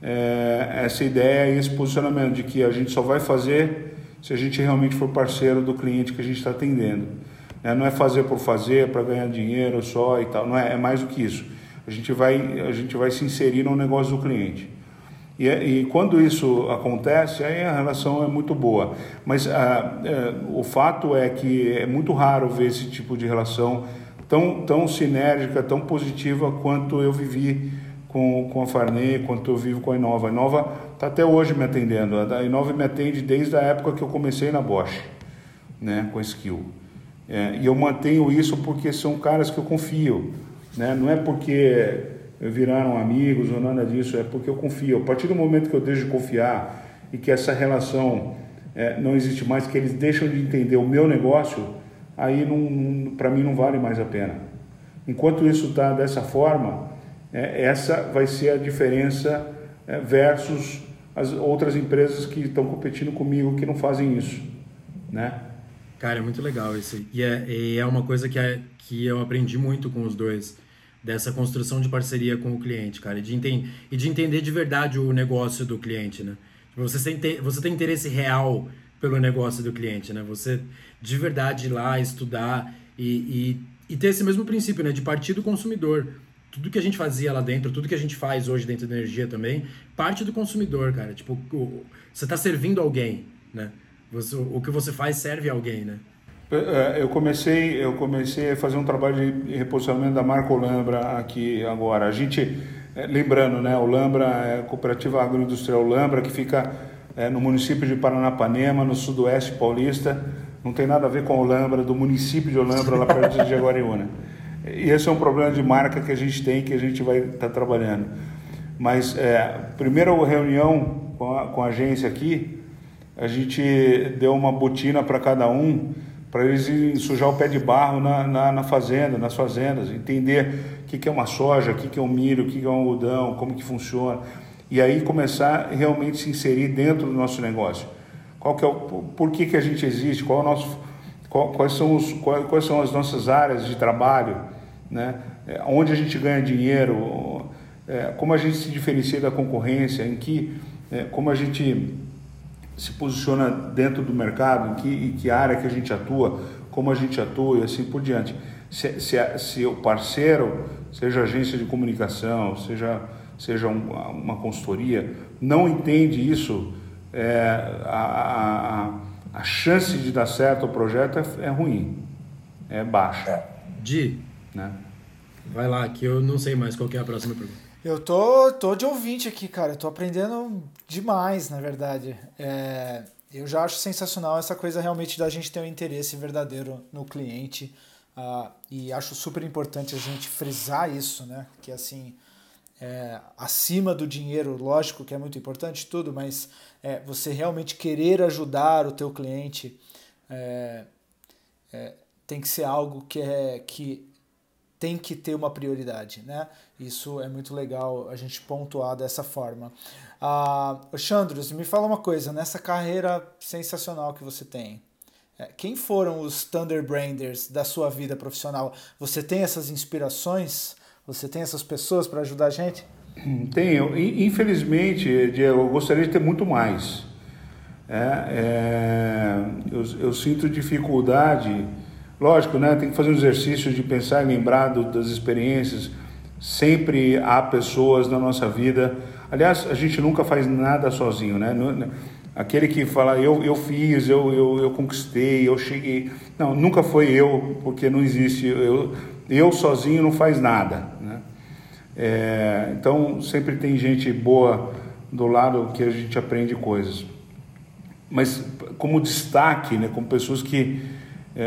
B: é, essa ideia e esse posicionamento de que a gente só vai fazer se a gente realmente for parceiro do cliente que a gente está atendendo. É, não é fazer por fazer, para ganhar dinheiro só e tal, não é, é mais do que isso. A gente vai, a gente vai se inserir no negócio do cliente. E, e, quando isso acontece, aí a relação é muito boa. Mas ah, é, o fato é que é muito raro ver esse tipo de relação tão, tão sinérgica, tão positiva quanto eu vivi com, com a Farney, quanto eu vivo com a Inova. A Inova está até hoje me atendendo. A Inova me atende desde a época que eu comecei na Bosch, né, com a Skill. É, e eu mantenho isso porque são caras que eu confio. Né? Não é porque viraram amigos ou nada disso, é porque eu confio. A partir do momento que eu deixo de confiar e que essa relação é, não existe mais, que eles deixam de entender o meu negócio, aí para mim não vale mais a pena. Enquanto isso está dessa forma, essa vai ser a diferença é, versus as outras empresas que estão competindo comigo que não fazem isso, né?
C: Cara, é muito legal isso. E é, e é uma coisa que, é, que eu aprendi muito com os dois, dessa construção de parceria com o cliente, cara, e de, e de entender de verdade o negócio do cliente, né? Tipo, você tem, você tem interesse real pelo negócio do cliente, né? Você de verdade ir lá estudar e, e, e ter esse mesmo princípio, né? De partir do consumidor tudo que a gente fazia lá dentro, tudo que a gente faz hoje dentro da energia também, parte do consumidor, cara. Tipo, você está servindo alguém, né? Você, o que você faz serve a alguém, né?
B: É, eu comecei, eu comecei a fazer um trabalho de reposicionamento da marca Olambra aqui agora. A gente, é, lembrando, né, Olambra é a cooperativa agroindustrial Olambra que fica é, no município de Paranapanema, no sudoeste paulista. Não tem nada a ver com a Olambra, do município de Olambra, lá perto de Jaguariúna. E esse é um problema de marca que a gente tem, que a gente vai estar tá trabalhando. Mas, é, primeira reunião com a, com a agência aqui, a gente deu uma botina para cada um, para eles sujar o pé de barro na, na, na fazenda, nas fazendas, entender o que, que é uma soja, o que, que é um milho, o que, que é um algodão, como que funciona. E aí começar realmente se inserir dentro do nosso negócio. Qual que é o, por que, que a gente existe, qual é o nosso quais são, os, quais são as nossas áreas de trabalho, né? É, onde a gente ganha dinheiro, é, como a gente se diferencia da concorrência, em que, é, como a gente se posiciona dentro do mercado, em que, em que área que a gente atua, como a gente atua e assim por diante. Se, se, se o parceiro, seja agência de comunicação, seja, seja um, uma consultoria, não entende isso, é, a, a a chance de dar certo o projeto é, é ruim, é baixa.
C: Di, né? vai lá, que eu não sei mais qual é a próxima pergunta.
A: Eu tô, tô de ouvinte aqui, cara. Eu tô aprendendo demais, na verdade. É, eu já acho sensacional essa coisa realmente da gente ter um interesse verdadeiro no cliente. Uh, e acho super importante a gente frisar isso, né? Que assim, é, acima do dinheiro, lógico que é muito importante tudo, mas é, você realmente querer ajudar o teu cliente é, é, tem que ser algo que, é, que tem que ter uma prioridade, né? Isso é muito legal a gente pontuar dessa forma. Ah, me fala uma coisa, nessa carreira sensacional que você tem, é, quem foram os Thunderbranders da sua vida profissional? Você tem essas inspirações? Você tem essas pessoas para ajudar a gente?
B: Tenho. Infelizmente, Diego, eu gostaria de ter muito mais. É, é, eu, eu, sinto dificuldade. Lógico, né? Tem que fazer um exercício de pensar e lembrar do, das experiências. Sempre há pessoas na nossa vida. Aliás, a gente nunca faz nada sozinho, né? Aquele que fala, eu, eu fiz, eu, eu, eu conquistei, eu cheguei. Não, nunca foi eu, porque não existe. Eu, eu sozinho não faz nada. Né? É, então sempre tem gente boa do lado que a gente aprende coisas. Mas como destaque, né, como pessoas que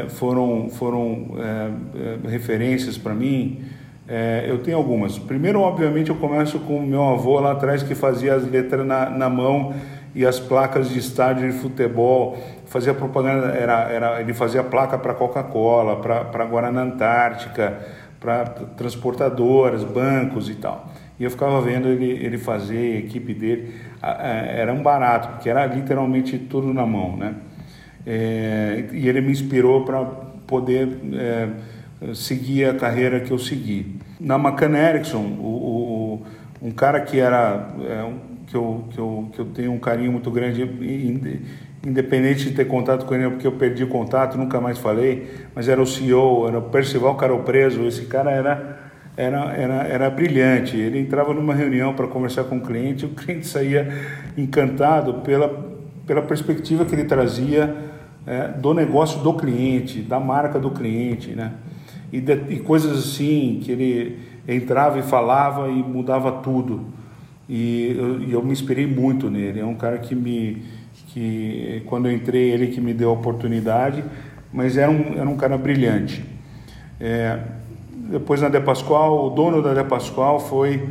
B: foram, foram é, é referências para mim, é, eu tenho algumas. Primeiro, obviamente, eu começo com meu avô lá atrás que fazia as letras na, na mão e as placas de estádio de futebol. Fazia propaganda, era, era, ele fazia placa para Coca-Cola, para Guarana Antártica, para transportadoras, bancos e tal. E eu ficava vendo ele, ele fazer, a equipe dele, era um barato, porque era literalmente tudo na mão, né? É, e ele me inspirou para poder é, seguir a carreira que eu segui. Na McCann Erickson, o, o, um cara que era é, que eu, que, eu, que eu tenho um carinho muito grande, independente de ter contato com ele, porque eu perdi contato, nunca mais falei, mas era o CEO, era o Percival Caropreso, esse cara era, era, era, era brilhante. Ele entrava numa reunião para conversar com o cliente, o cliente saía encantado pela, pela perspectiva que ele trazia é, do negócio do cliente, da marca do cliente, né? E, de, e coisas assim que ele entrava e falava e mudava tudo. E eu, e eu, me inspirei muito nele. É um cara que me, que quando eu entrei ele que me deu a oportunidade, mas era um, era um cara brilhante. É, depois na De Pascoal, o dono da De Pascoal foi,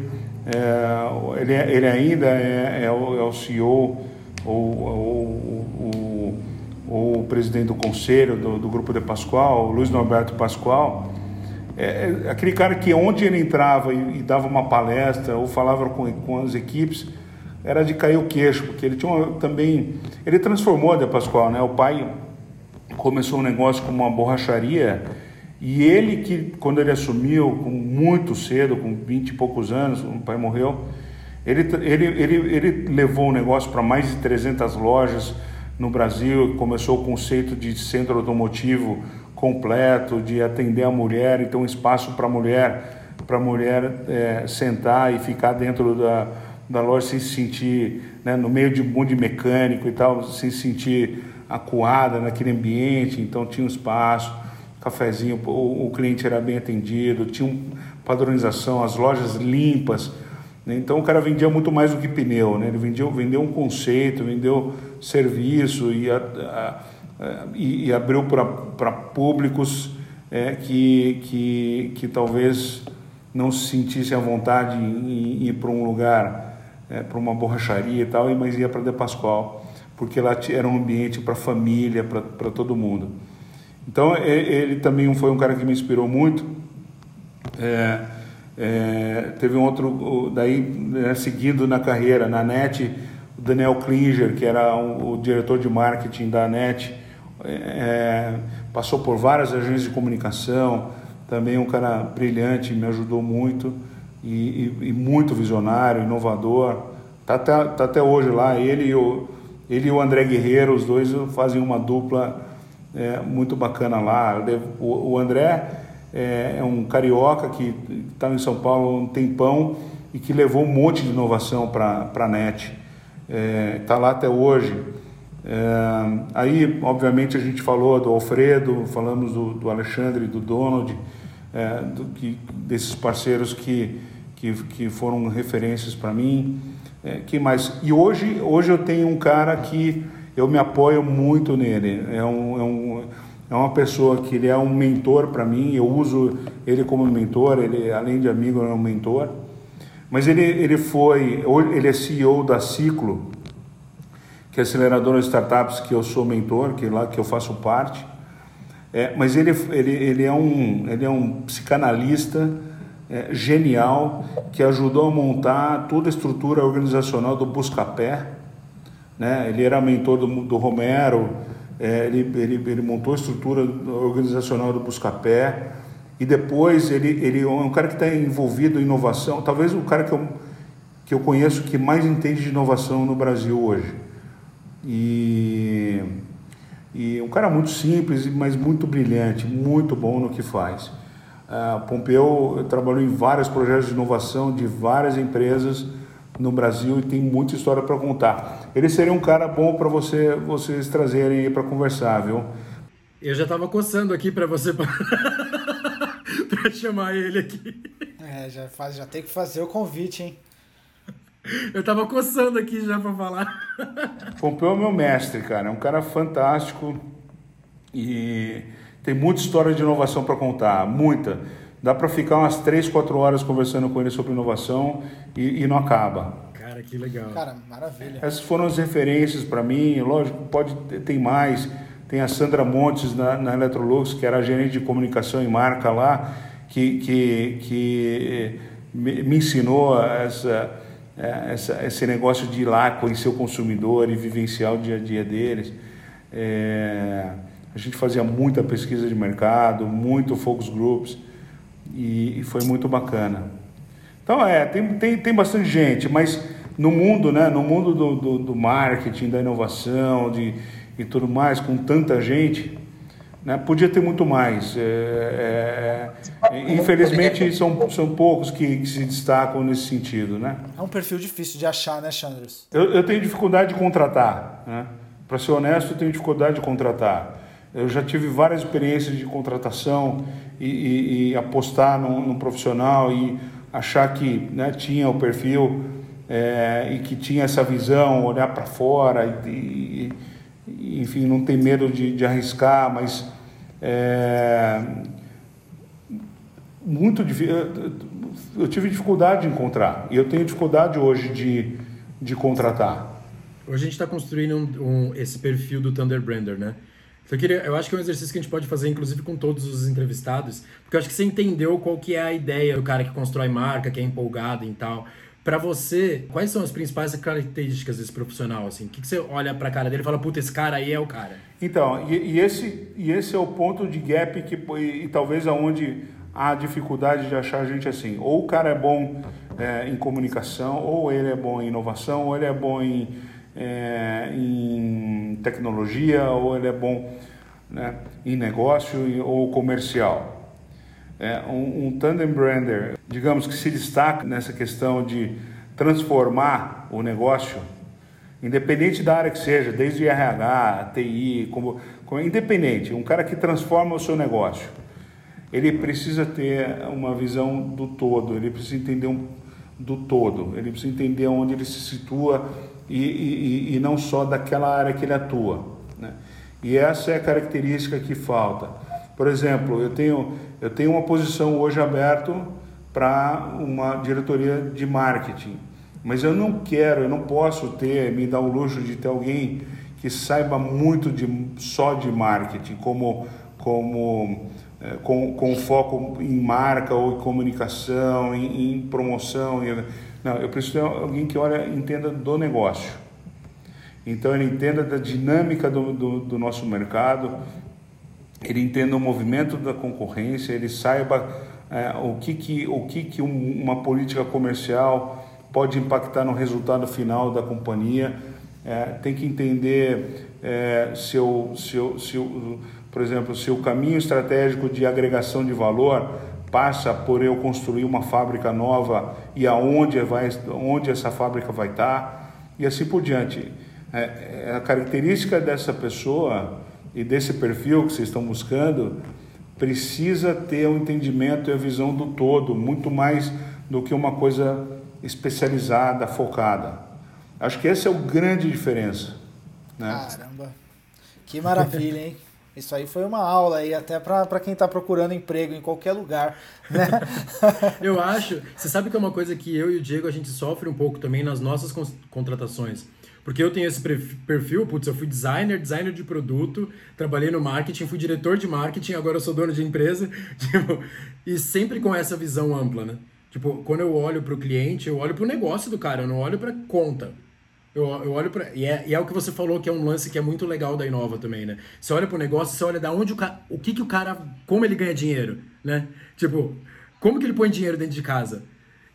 B: é, ele, ele ainda é, é, o, é o CEO ou, o, o presidente do conselho do, do grupo De Pascoal, Luiz Norberto Pascoal, é, é, aquele cara que onde ele entrava e, e, dava uma palestra ou falava com, com as equipes, era de cair o queixo, porque ele tinha uma, também, ele transformou a De Pascoal, né? O pai começou um negócio como uma borracharia e ele que, quando ele assumiu, com muito cedo, com 20 e poucos anos, o pai morreu, ele, ele, ele, ele levou o negócio para mais de 300 lojas no Brasil, começou o conceito de centro automotivo completo, de atender a mulher, então espaço para mulher, para mulher é, sentar e ficar dentro da, da loja sem se sentir, né, no meio de um monte de mecânico e tal, sem se sentir acuada naquele ambiente, então tinha um espaço, cafezinho, o, o cliente era bem atendido, tinha uma padronização, as lojas limpas? Então o cara vendia muito mais do que pneu, né? ele vendia, vendeu um conceito, vendeu serviço e, a, a, e, e abriu para públicos é, que, que, que talvez não se sentissem à vontade em, em ir para um lugar, é, para uma borracharia e tal, mas ia para De Pascoal porque lá era um ambiente para família, para todo mundo. Então ele também foi um cara que me inspirou muito. É, é, teve um outro, daí né, seguindo na carreira, na NET, o Daniel Klinger, que era um, o diretor de marketing da NET, é, passou por várias agências de comunicação, também um cara brilhante, me ajudou muito e, e, e muito visionário, inovador. Está até, tá até hoje lá, ele e o ele e o André Guerreiro, os dois fazem uma dupla é, muito bacana lá. O, o André é, é, um carioca que está em São Paulo há um tempão e que levou um monte de inovação para a NET. Está é, lá até hoje. É, aí, obviamente, a gente falou do Alfredo, falamos do, do Alexandre, do Donald, é, do, que, desses parceiros que, que, que foram referências para mim. É, que mais? E hoje, hoje eu tenho um cara que eu me apoio muito nele. É, um, é, um, é uma pessoa que ele é um mentor para mim. Eu uso ele como mentor. Ele, além de amigo, é um mentor. Mas ele, ele foi, ele é CEO da Ciclo, que é aceleradora de startups que eu sou mentor, que lá que eu faço parte. É, mas ele, ele, ele, é um, ele é um psicanalista é, genial que ajudou a montar toda a estrutura organizacional do Buscapé. Né? Ele era mentor do, do Romero, é, ele, ele, ele montou a estrutura organizacional do Buscapé e depois ele, ele é um cara que está envolvido em inovação, talvez o cara que eu, que eu conheço que mais entende de inovação no Brasil hoje. E, e um cara muito simples, mas muito brilhante, muito bom no que faz. Uh, Pompeu trabalhou em vários projetos de inovação de várias empresas no Brasil e tem muita história para contar. Ele seria um cara bom para você, vocês trazerem aí para conversar, viu?
C: Eu já estava coçando aqui para você para chamar ele aqui.
A: É, já, faz, já tem que fazer o convite, hein?
C: Eu estava coçando aqui já para falar.
B: Pompeu é meu mestre, cara. É um cara fantástico e tem muita história de inovação para contar, muita. Dá para ficar umas 3, 4 horas conversando com ele sobre inovação e, e não acaba.
C: Cara, que legal.
A: Cara, maravilha.
B: Essas foram as referências para mim. Lógico, pode ter mais. Tem a Sandra Montes na, na Electrolux, que era gerente de comunicação e marca lá, que, que, que me, me ensinou essa, essa, esse negócio de ir lá conhecer o consumidor e vivenciar o dia a dia deles. É... A gente fazia muita pesquisa de mercado, muito focus groups e, e foi muito bacana. Então é, tem, tem, tem bastante gente, mas no mundo, né, no mundo do, do, do marketing, da inovação de, e tudo mais, com tanta gente, Né? Podia ter muito mais. É, é, infelizmente, são, são poucos que, que, se destacam nesse sentido. Né?
A: É um perfil difícil de achar, né, Chandras?
B: Eu, eu tenho dificuldade de contratar. Né? Para ser honesto, eu tenho dificuldade de contratar. Eu já tive várias experiências de contratação e, e, e apostar num, num, profissional e achar que né, tinha o perfil é, e que tinha essa visão, olhar para fora e, e, enfim, não ter medo de, de arriscar, mas é, muito eu tive dificuldade de encontrar e eu tenho dificuldade hoje de, de contratar.
C: Hoje a gente está construindo um, um, esse perfil do Thunder Brander, né? Eu, queria, eu acho que é um exercício que a gente pode fazer, inclusive, com todos os entrevistados, porque eu acho que você entendeu qual que é a ideia do cara que constrói marca, que é empolgado e tal. Para você, quais são as principais características desse profissional? Assim? O que, que você olha para a cara dele e fala, puta, esse cara aí é o cara?
B: Então, e, e, esse, e esse é o ponto de gap que, e, e talvez aonde há dificuldade de achar gente assim. Ou o cara é bom é, em comunicação, ou ele é bom em inovação, ou ele é bom em, é, em tecnologia, ou ele é bom né, em negócio ou comercial. É, um, um tandem brander, digamos que se destaca nessa questão de transformar o negócio, independente da área que seja, desde RH, TI, como, como independente, um cara que transforma o seu negócio, ele precisa ter uma visão do todo, ele precisa entender um, do todo, ele precisa entender onde ele se situa e, e, e não só daquela área que ele atua. Né? E essa é a característica que falta. Por exemplo, eu tenho, eu tenho uma posição hoje aberta para uma diretoria de marketing, mas eu não quero, eu não posso ter, me dar o luxo de ter alguém que saiba muito de, só de marketing, como, como é, com, com foco em marca ou em comunicação, em, em promoção. Em, não, eu preciso ter alguém que olha, entenda do negócio. Então ele entenda da dinâmica do, do, do nosso mercado, ele entenda o movimento da concorrência, ele saiba é, o que, que, o que, que uma política comercial pode impactar no resultado final da companhia, é, tem que entender é, seu, seu, seu, por exemplo, se o caminho estratégico de agregação de valor passa por eu construir uma fábrica nova e aonde vai, onde essa fábrica vai estar e assim por diante. É, é a característica dessa pessoa e desse perfil que vocês estão buscando precisa ter o um entendimento e a visão do todo, muito mais do que uma coisa especializada, focada. Acho que essa é a grande diferença. Né?
A: Caramba, que maravilha, hein? Isso aí foi uma aula aí, até para quem está procurando emprego em qualquer lugar, né?
C: eu acho. Você sabe que é uma coisa que eu e o Diego a gente sofre um pouco também nas nossas contratações. Porque eu tenho esse perfil, putz, eu fui designer, designer de produto, trabalhei no marketing, fui diretor de marketing, agora eu sou dono de empresa, tipo, e sempre com essa visão ampla, né? Tipo, quando eu olho para o cliente, eu olho para o negócio do cara, eu não olho para conta. Eu, eu olho para e é, e é o que você falou que é um lance que é muito legal da Inova também, né? Você olha para o negócio, você olha da onde o o que que o cara, como ele ganha dinheiro, né? Tipo, como que ele põe dinheiro dentro de casa?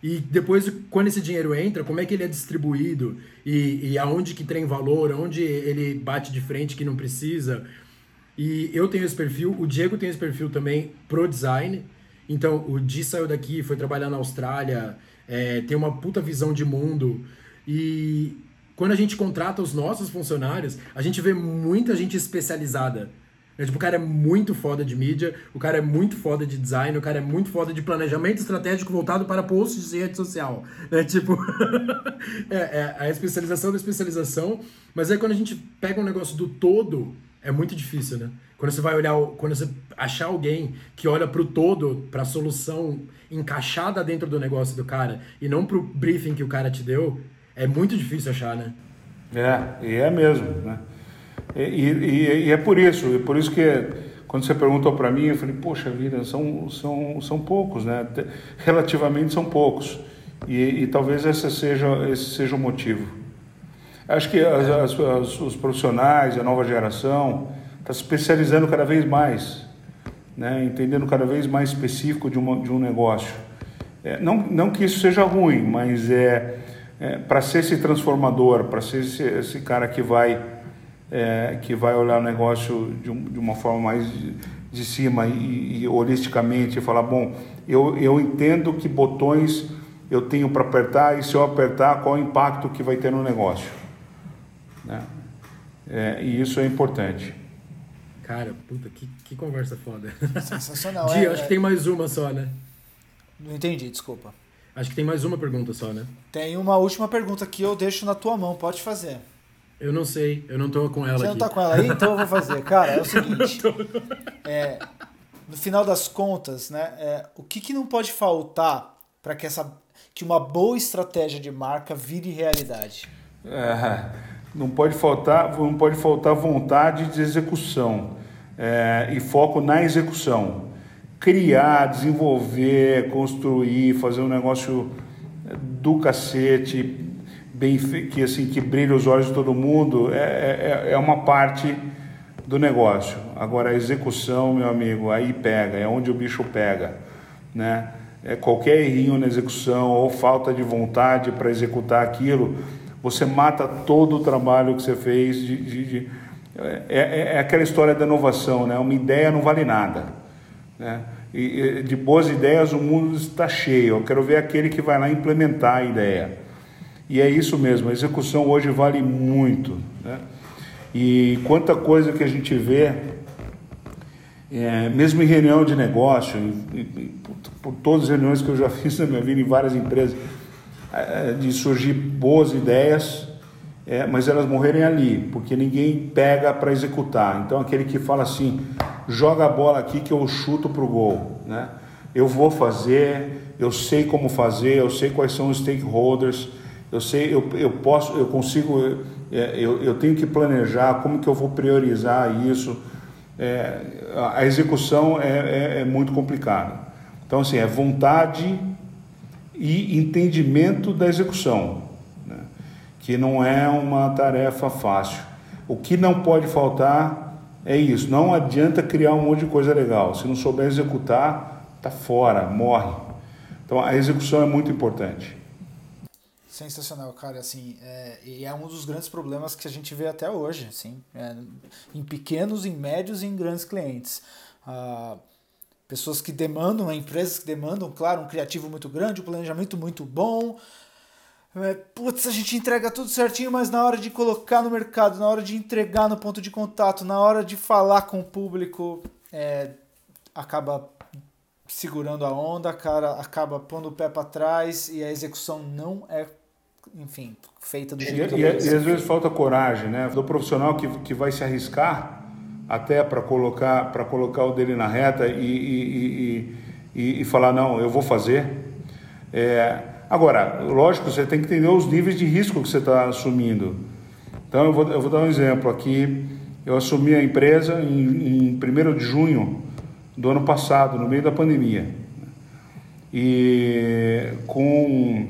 C: E depois, quando esse dinheiro entra, como é que ele é distribuído? E, e aonde que tem valor? Onde ele bate de frente que não precisa? E eu tenho esse perfil, o Diego tem esse perfil também pro design. Então, o Di saiu daqui, foi trabalhar na Austrália, é, tem uma puta visão de mundo. E quando a gente contrata os nossos funcionários, a gente vê muita gente especializada é, tipo, o cara é muito foda de mídia, o cara é muito foda de design, o cara é muito foda de planejamento estratégico voltado para posts de rede social. É tipo. é, é, a especialização da especialização. Mas aí quando a gente pega um negócio do todo, é muito difícil, né? Quando você vai olhar, quando você achar alguém que olha para o todo, para a solução encaixada dentro do negócio do cara e não para o briefing que o cara te deu, é muito difícil achar, né?
B: É, e é mesmo, né? E, e, e, é por isso, é por isso que quando você perguntou para mim, eu falei, poxa vida, são, são, são poucos, né? Relativamente são poucos. E, e talvez esse seja, esse seja o motivo. Acho que as, as, as, os profissionais, a nova geração, está se especializando cada vez mais, né? entendendo cada vez mais específico de, uma, de um negócio. É, não, não que isso seja ruim, mas é, é para ser esse transformador, para ser esse, esse cara que vai é, que vai olhar o negócio de, um, de uma forma mais de, de cima e, e, holisticamente e falar, bom, eu, eu entendo que botões eu tenho para apertar e se eu apertar, qual o impacto que vai ter no negócio. Né? É, e isso é importante.
C: Cara, puta, que, que conversa foda.
A: Sensacional.
C: Dia, é, acho é... que tem mais uma só, né?
A: Não entendi, desculpa.
C: Acho que tem mais uma pergunta só, né?
A: Tem uma última pergunta que eu deixo na tua mão, pode fazer.
C: Eu não sei, eu não tô com ela
A: Você
C: aqui.
A: não tá com ela aí? Então eu vou fazer. Cara, é o seguinte. É, no final das contas, né, é, o que, que não pode faltar para que, essa, que uma boa estratégia de marca vire realidade?
B: É, não pode faltar, não pode faltar vontade de execução é, e foco na execução. Criar, desenvolver, construir, fazer um negócio do cacete, bem que assim que brilha os olhos de todo mundo, é, é, é uma parte do negócio. Agora a execução, meu amigo, aí pega, é onde o bicho pega, né? É qualquer errinho na execução ou falta de vontade para executar aquilo, você mata todo o trabalho que você fez de, de, de é, é, é, aquela história da inovação, né? Uma ideia não vale nada, né? E, de boas ideias o mundo está cheio. Eu quero ver aquele que vai lá implementar a ideia. E é isso mesmo. A execução hoje vale muito, né? E quanta coisa que a gente vê, é, mesmo em reunião de negócio, e, e, por, por todas as reuniões que eu já fiz na minha vida em várias empresas, é, de surgir boas ideias é, mas elas morrerem ali, porque ninguém pega para executar. Então, aquele que fala assim, joga a bola aqui que eu chuto para o gol. Né? Eu vou fazer, eu sei como fazer, eu sei quais são os stakeholders, eu sei, eu, eu posso, eu consigo, é, eu, eu tenho que planejar como que eu vou priorizar isso. É, a execução é, é, é muito complicada. Então, assim, é vontade e entendimento da execução que não é uma tarefa fácil. O que não pode faltar é isso. Não adianta criar um monte de coisa legal. Se não souber executar, tá fora, morre. Então a execução é muito importante.
A: Sensacional, cara. Assim, é, e é um dos grandes problemas que a gente vê até hoje, assim, é, em pequenos, em médios e em grandes clientes. Ah, pessoas que demandam, empresas que demandam, claro, um criativo muito grande, um planejamento muito bom, putz, a gente entrega tudo certinho, mas na hora de colocar no mercado, na hora de entregar no ponto de contato, na hora de falar com o público, é, acaba segurando a onda, cara, acaba pondo o pé para trás e a execução não é, enfim, feita do jeito
B: e, que e, e às vezes falta coragem, né? Do profissional que, que vai se arriscar até para colocar para colocar o dele na reta e, e, e, e, falar não, eu vou fazer. É, Agora, lógico, você tem que entender os níveis de risco que você está assumindo. Então, eu vou, eu vou dar um exemplo aqui. Eu assumi a empresa em, em 1 de junho do ano passado, no meio da pandemia. E com,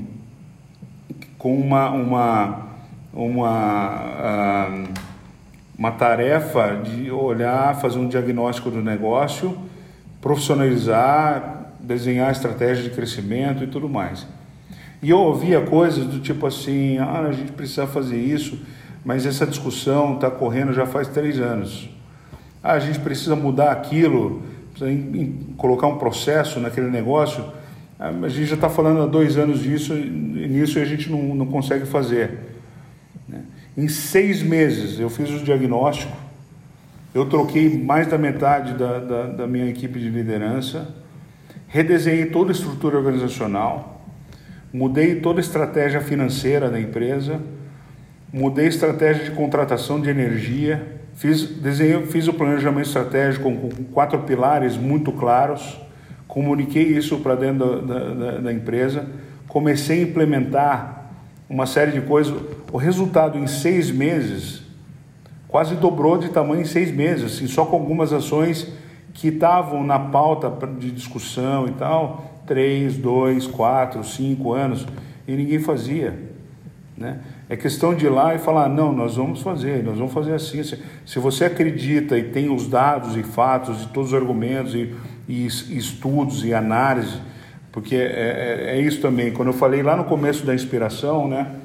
B: com uma, uma, uma, uma tarefa de olhar, fazer um diagnóstico do negócio, profissionalizar, desenhar estratégia de crescimento e tudo mais. E eu ouvia coisas do tipo assim: ah, a gente precisa fazer isso, mas essa discussão está correndo já faz três anos. Ah, a gente precisa mudar aquilo, precisa colocar um processo naquele negócio. Ah, a gente já está falando há dois anos disso, nisso e a gente não, não consegue fazer. Né? Em seis meses eu fiz o diagnóstico, eu troquei mais da metade da, da, da minha equipe de liderança, redesenhei toda a estrutura organizacional mudei toda a estratégia financeira da empresa, mudei a estratégia de contratação de energia, fiz, desenhei, fiz o planejamento estratégico com, com quatro pilares muito claros, comuniquei isso para dentro da, da, da empresa, comecei a implementar uma série de coisas. O resultado em seis meses quase dobrou de tamanho em seis meses, assim, só com algumas ações que estavam na pauta de discussão e tal, três, dois, quatro, cinco anos e ninguém fazia. Né? É questão de ir lá e falar: não, nós vamos fazer, nós vamos fazer assim. Se você acredita e tem os dados e fatos e todos os argumentos e, e estudos e análise, porque é, é, é, isso também. Quando eu falei lá no começo da inspiração, né?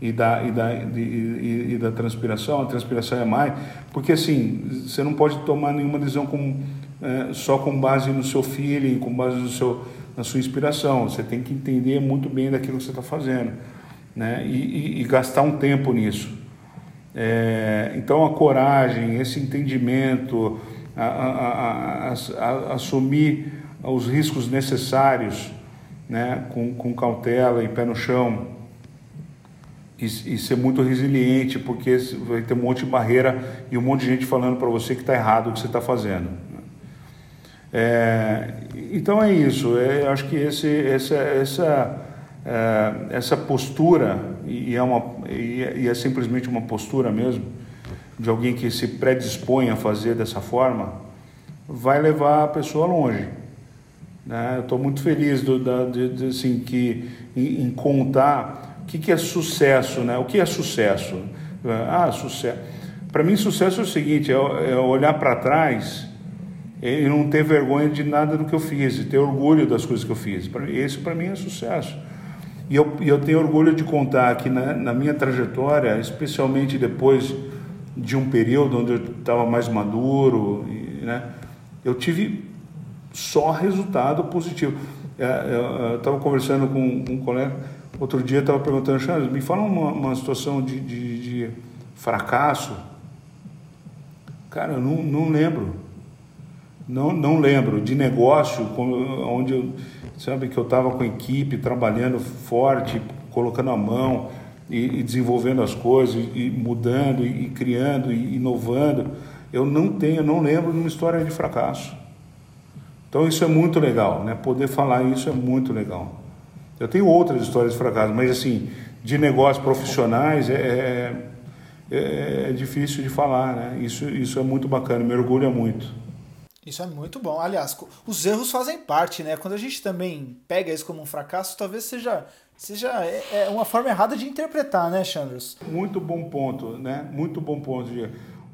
B: e da, e, da, e, e, da transpiração, a transpiração é mais, porque assim, você não pode tomar nenhuma decisão com, é, só com base no seu feeling, com base no seu, na sua inspiração, você tem que entender muito bem daquilo que você está fazendo, né? E, e, gastar um tempo nisso. É, então a coragem, esse entendimento, a, a, a, assumir os riscos necessários, né? com, com cautela e pé no chão, e, e, ser muito resiliente, porque vai ter um monte de barreira e um monte de gente falando para você que está errado o que você está fazendo. É, então é isso. É, acho que esse, essa, essa, é, essa postura e é, uma, e é simplesmente uma postura mesmo de alguém que se predispõe a fazer dessa forma, vai levar a pessoa longe. Né? Eu estou muito feliz do, da, de, de, assim, que, em, em contar que, que é sucesso, né? O que é sucesso? Ah, sucesso. Para mim, sucesso é o seguinte: é, é olhar para trás e não ter vergonha de nada do que eu fiz, e ter orgulho das coisas que eu fiz. Esse, para mim, é sucesso. E eu, eu tenho orgulho de contar que na, na minha trajetória, especialmente depois de um período onde eu estava mais maduro, né? Eu tive só resultado positivo. É, eu estava conversando com um colega Outro dia estava perguntando, Xandro, me fala uma, uma situação de, de, de, fracasso. Cara, eu não, não lembro. Não, não lembro. De negócio, onde eu, sabe, que eu estava com a equipe, trabalhando forte, colocando a mão e, e desenvolvendo as coisas, e, mudando, e, e, criando, e inovando. Eu não tenho, não lembro de uma história de fracasso. Então isso é muito legal, né? Poder falar isso é muito legal. Eu tenho outras histórias de fracasso, mas assim, de negócios profissionais é, é, é difícil de falar, né? Isso, isso é muito bacana, me orgulha muito.
A: Isso é muito bom. Aliás, os erros fazem parte, né? Quando a gente também pega isso como um fracasso, talvez seja, seja é, é uma forma errada de interpretar, né, Chandros?
B: Muito bom ponto, né? Muito bom ponto.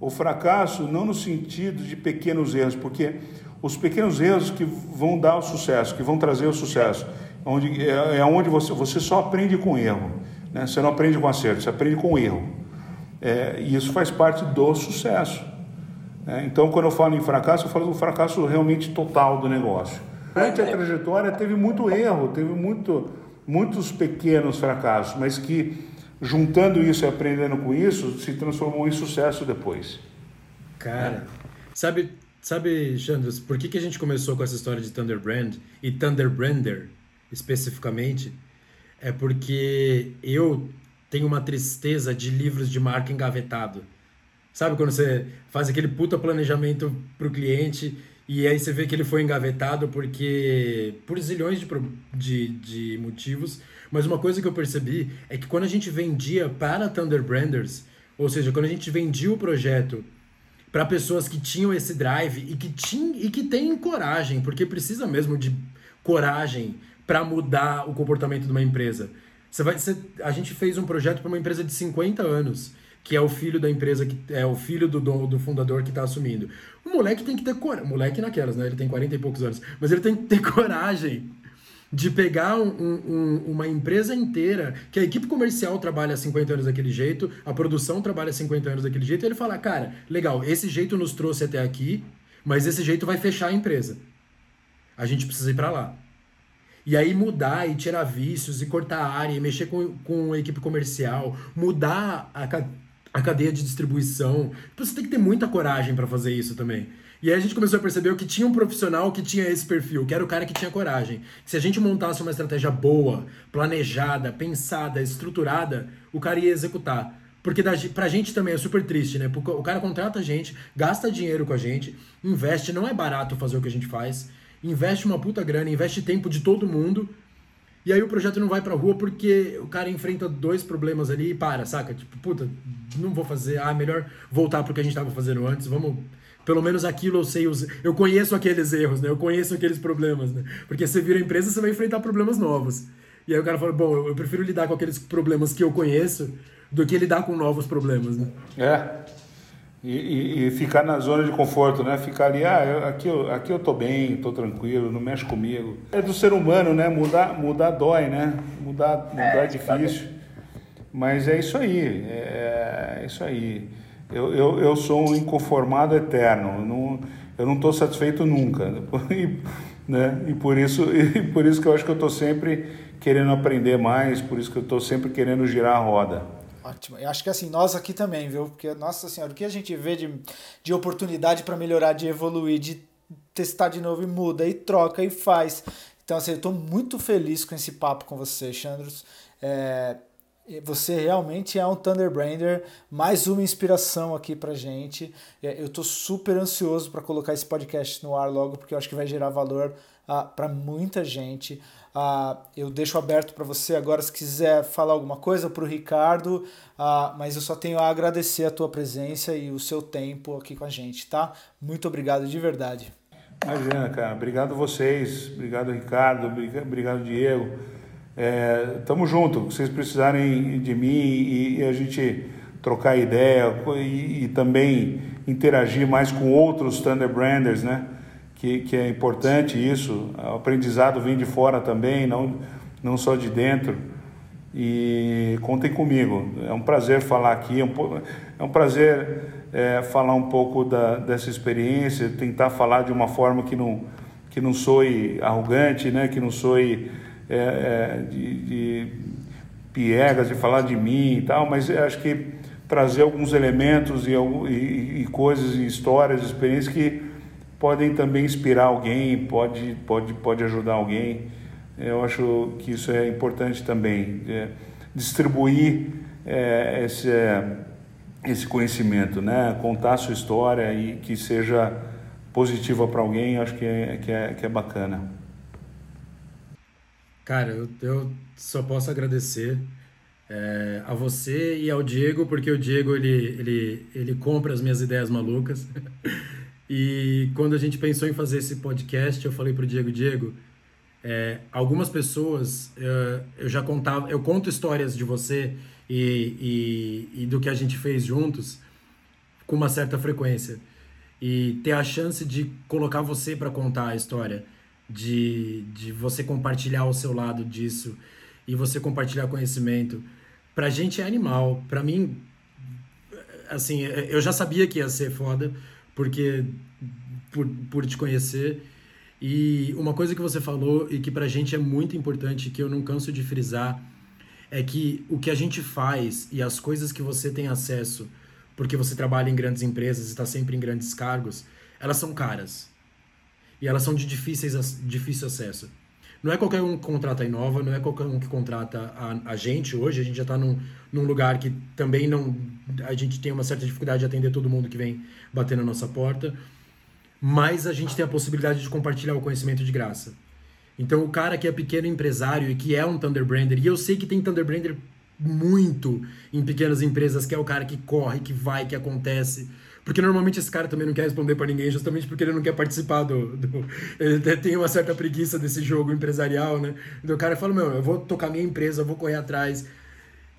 B: O fracasso não no sentido de pequenos erros, porque os pequenos erros que vão dar o sucesso, que vão trazer o sucesso onde é, é onde você, você só aprende com erro. Né? Você não aprende com acerto, você aprende com erro. É, e isso faz parte do sucesso. Né? Então, quando eu falo em fracasso, eu falo do fracasso realmente total do negócio. Durante a trajetória teve muito erro, teve muito, muitos pequenos fracassos, mas que juntando isso e aprendendo com isso, se transformou em sucesso depois.
C: Cara, sabe, sabe, Chandros, por que, que a gente começou com essa história de Thunder Brand e Thunder Brander? especificamente, é porque eu tenho uma tristeza de livros de marca engavetado. Sabe quando você faz aquele puta planejamento para o cliente e aí você vê que ele foi engavetado porque por zilhões de, de, de motivos. Mas uma coisa que eu percebi é que quando a gente vendia para Thunder Branders, ou seja, quando a gente vendia o projeto para pessoas que tinham esse drive e que, tinham, e que têm coragem, porque precisa mesmo de coragem para mudar o comportamento de uma empresa. Você vai, você, a gente fez um projeto para uma empresa de 50 anos, que é o filho da empresa, que é o filho do, do, do fundador que está assumindo. O moleque tem que ter coragem. Moleque naquelas, né? Ele tem 40 e poucos anos. Mas ele tem que ter coragem de pegar um, um, uma empresa inteira, que a equipe comercial trabalha 50 anos daquele jeito, a produção trabalha 50 anos daquele jeito, e ele fala, cara, legal, esse jeito nos trouxe até aqui, mas esse jeito vai fechar a empresa. A gente precisa ir para lá. E aí mudar e tirar vícios e cortar a área e mexer com, com a equipe comercial, mudar a, a cadeia de distribuição. Tipo, você tem que ter muita coragem para fazer isso também. E aí a gente começou a perceber que tinha um profissional que tinha esse perfil, que era o cara que tinha coragem. Se a gente montasse uma estratégia boa, planejada, pensada, estruturada, o cara ia executar. Porque da, pra gente também é super triste, né? Porque o cara contrata a gente, gasta dinheiro com a gente, investe, não é barato fazer o que a gente faz investe uma puta grana, investe tempo de todo mundo, e aí o projeto não vai pra rua porque o cara enfrenta dois problemas ali e para, saca? Tipo, puta, não vou fazer, ah, melhor voltar pro que a gente tava fazendo antes, vamos. Pelo menos aquilo eu sei, os, eu conheço aqueles erros, né? Eu conheço aqueles problemas, né? Porque você vira empresa, você vai enfrentar problemas novos. E aí o cara fala, bom, eu prefiro lidar com aqueles problemas que eu conheço do que lidar com novos problemas, né?
B: É. E, e, ficar na zona de conforto, né? Ficar ali, ah, eu, aqui, eu, aqui eu tô bem, tô tranquilo, não mexe comigo. É do ser humano, né? Mudar, mudar dói, né? Mudar, mudar é, é difícil. Mas é isso aí, é, é isso aí. Eu, eu, eu sou um inconformado eterno, eu não, eu não estou satisfeito nunca. E, né? e, por isso, e por isso que eu acho que eu estou sempre querendo aprender mais, por isso que eu estou sempre querendo girar a roda.
A: Ótimo. Eu acho que assim, nós aqui também, viu? Porque, nossa senhora, o que a gente vê de, de oportunidade para melhorar, de evoluir, de testar de novo e muda, e troca, e faz. Então, assim, eu estou muito feliz com esse papo com você, Chandros. É, você realmente é um Thunderbrander, mais uma inspiração aqui pra gente. É, eu estou super ansioso para colocar esse podcast no ar logo, porque eu acho que vai gerar valor uh, para muita gente. Uh, eu deixo aberto para você agora se quiser falar alguma coisa para o Ricardo, uh, mas eu só tenho a agradecer a tua presença e o seu tempo aqui com a gente, tá? Muito obrigado de verdade.
B: Imagina, cara. Obrigado vocês, obrigado Ricardo, obrigado Diego. É, tamo junto. Se vocês precisarem de mim e, e a gente trocar ideia e, e, também interagir mais com outros Thunder Branders, né? Que, que é importante isso. O aprendizado vem de fora também, não, não só de dentro. E contem comigo. É um prazer falar aqui, é um, é um prazer é, falar um pouco da, dessa experiência, tentar falar de uma forma que não, que não soe arrogante, né? que não soe é, é, de, de piegas, de falar de mim e tal, mas acho que trazer alguns elementos e, e, e coisas, e histórias, experiências que podem também inspirar alguém, pode, pode, pode ajudar alguém. Eu acho que isso é importante também, é, distribuir é, esse, é, esse conhecimento, né? contar a sua história e que seja positiva para alguém, acho que é, que, é, que é bacana.
C: Cara, eu, eu só posso agradecer é, a você e ao Diego, porque o Diego ele, ele, ele compra as minhas ideias malucas. E quando a gente pensou em fazer esse podcast, eu falei pro Diego, Diego, é, algumas pessoas é, eu já contava, eu conto histórias de você e, e, e do que a gente fez juntos com uma certa frequência. E ter a chance de colocar você para contar a história, de, de você compartilhar o seu lado disso e você compartilhar conhecimento, pra gente é animal. Pra mim, assim, eu já sabia que ia ser foda porque por, por te conhecer. E uma coisa que você falou e que pra gente é muito importante, que eu não canso de frisar, é que o que a gente faz e as coisas que você tem acesso, porque você trabalha em grandes empresas e está sempre em grandes cargos, elas são caras. E elas são de difíceis, difícil acesso. Não é qualquer um que contrata a Inova, não é qualquer um que contrata a, a gente hoje. A gente já está num, num lugar que também não. A gente tem uma certa dificuldade de atender todo mundo que vem bater na nossa porta. Mas a gente tem a possibilidade de compartilhar o conhecimento de graça. Então, o cara que é pequeno empresário e que é um Thunderbrander, e eu sei que tem Thunderbrander muito em pequenas empresas, que é o cara que corre, que vai, que acontece. Porque normalmente esse cara também não quer responder para ninguém, justamente porque ele não quer participar do, do, Ele tem uma certa preguiça desse jogo empresarial, né? Então o cara fala: Meu, eu vou tocar minha empresa, eu vou correr atrás.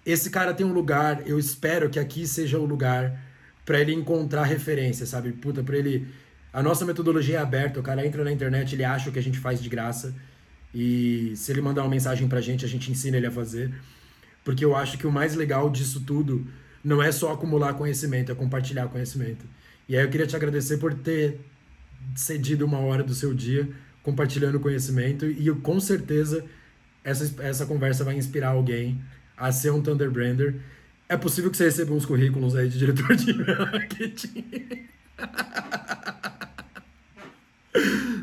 C: Esse cara tem um lugar, eu espero que aqui seja o lugar para ele encontrar referência, sabe? Puta, pra ele. A nossa metodologia é aberta, o cara entra na internet, ele acha o que a gente faz de graça. E se ele mandar uma mensagem pra gente, a gente ensina ele a fazer. Porque eu acho que o mais legal disso tudo não é só acumular conhecimento, é compartilhar conhecimento. E aí eu queria te agradecer por ter cedido uma hora do seu dia compartilhando conhecimento e eu, com certeza essa, essa conversa vai inspirar alguém a ser um Thunderbrander. É possível que você receba uns currículos aí de diretor de marketing.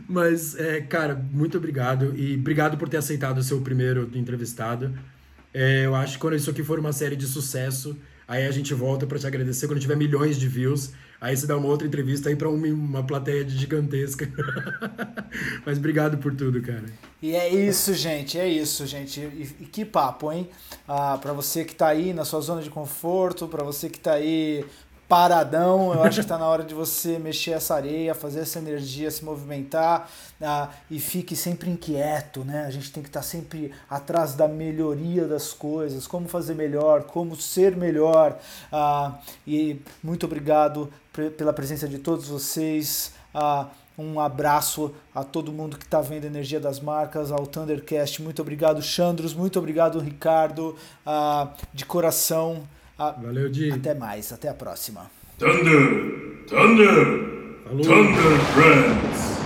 C: Mas, é, cara, muito obrigado. E obrigado por ter aceitado ser o primeiro entrevistado. É, eu acho que quando isso aqui for uma série de sucesso, Aí a gente volta para te agradecer quando tiver milhões de views. Aí você dá uma outra entrevista aí para uma, uma plateia gigantesca. Mas obrigado por tudo, cara.
A: E é isso, gente, é isso, gente. E, e que papo, hein? Ah, para você que tá aí na sua zona de conforto, para você que tá aí paradão. Eu acho que está na hora de você mexer essa areia, fazer essa energia se movimentar ah, e fique sempre inquieto, né? A gente tem que estar tá sempre atrás da melhoria das coisas, como fazer melhor, como ser melhor. Ah, e muito obrigado pela presença de todos vocês. Ah, Um abraço a todo mundo que está vendo Energia das Marcas, ao Thundercast. Muito obrigado, Chandros. Muito obrigado, Ricardo. Uh, de coração.
D: Uh, Valeu, Di.
A: Até mais. Até a próxima.
C: Thunder! Thunder! Falou. Thunder Friends!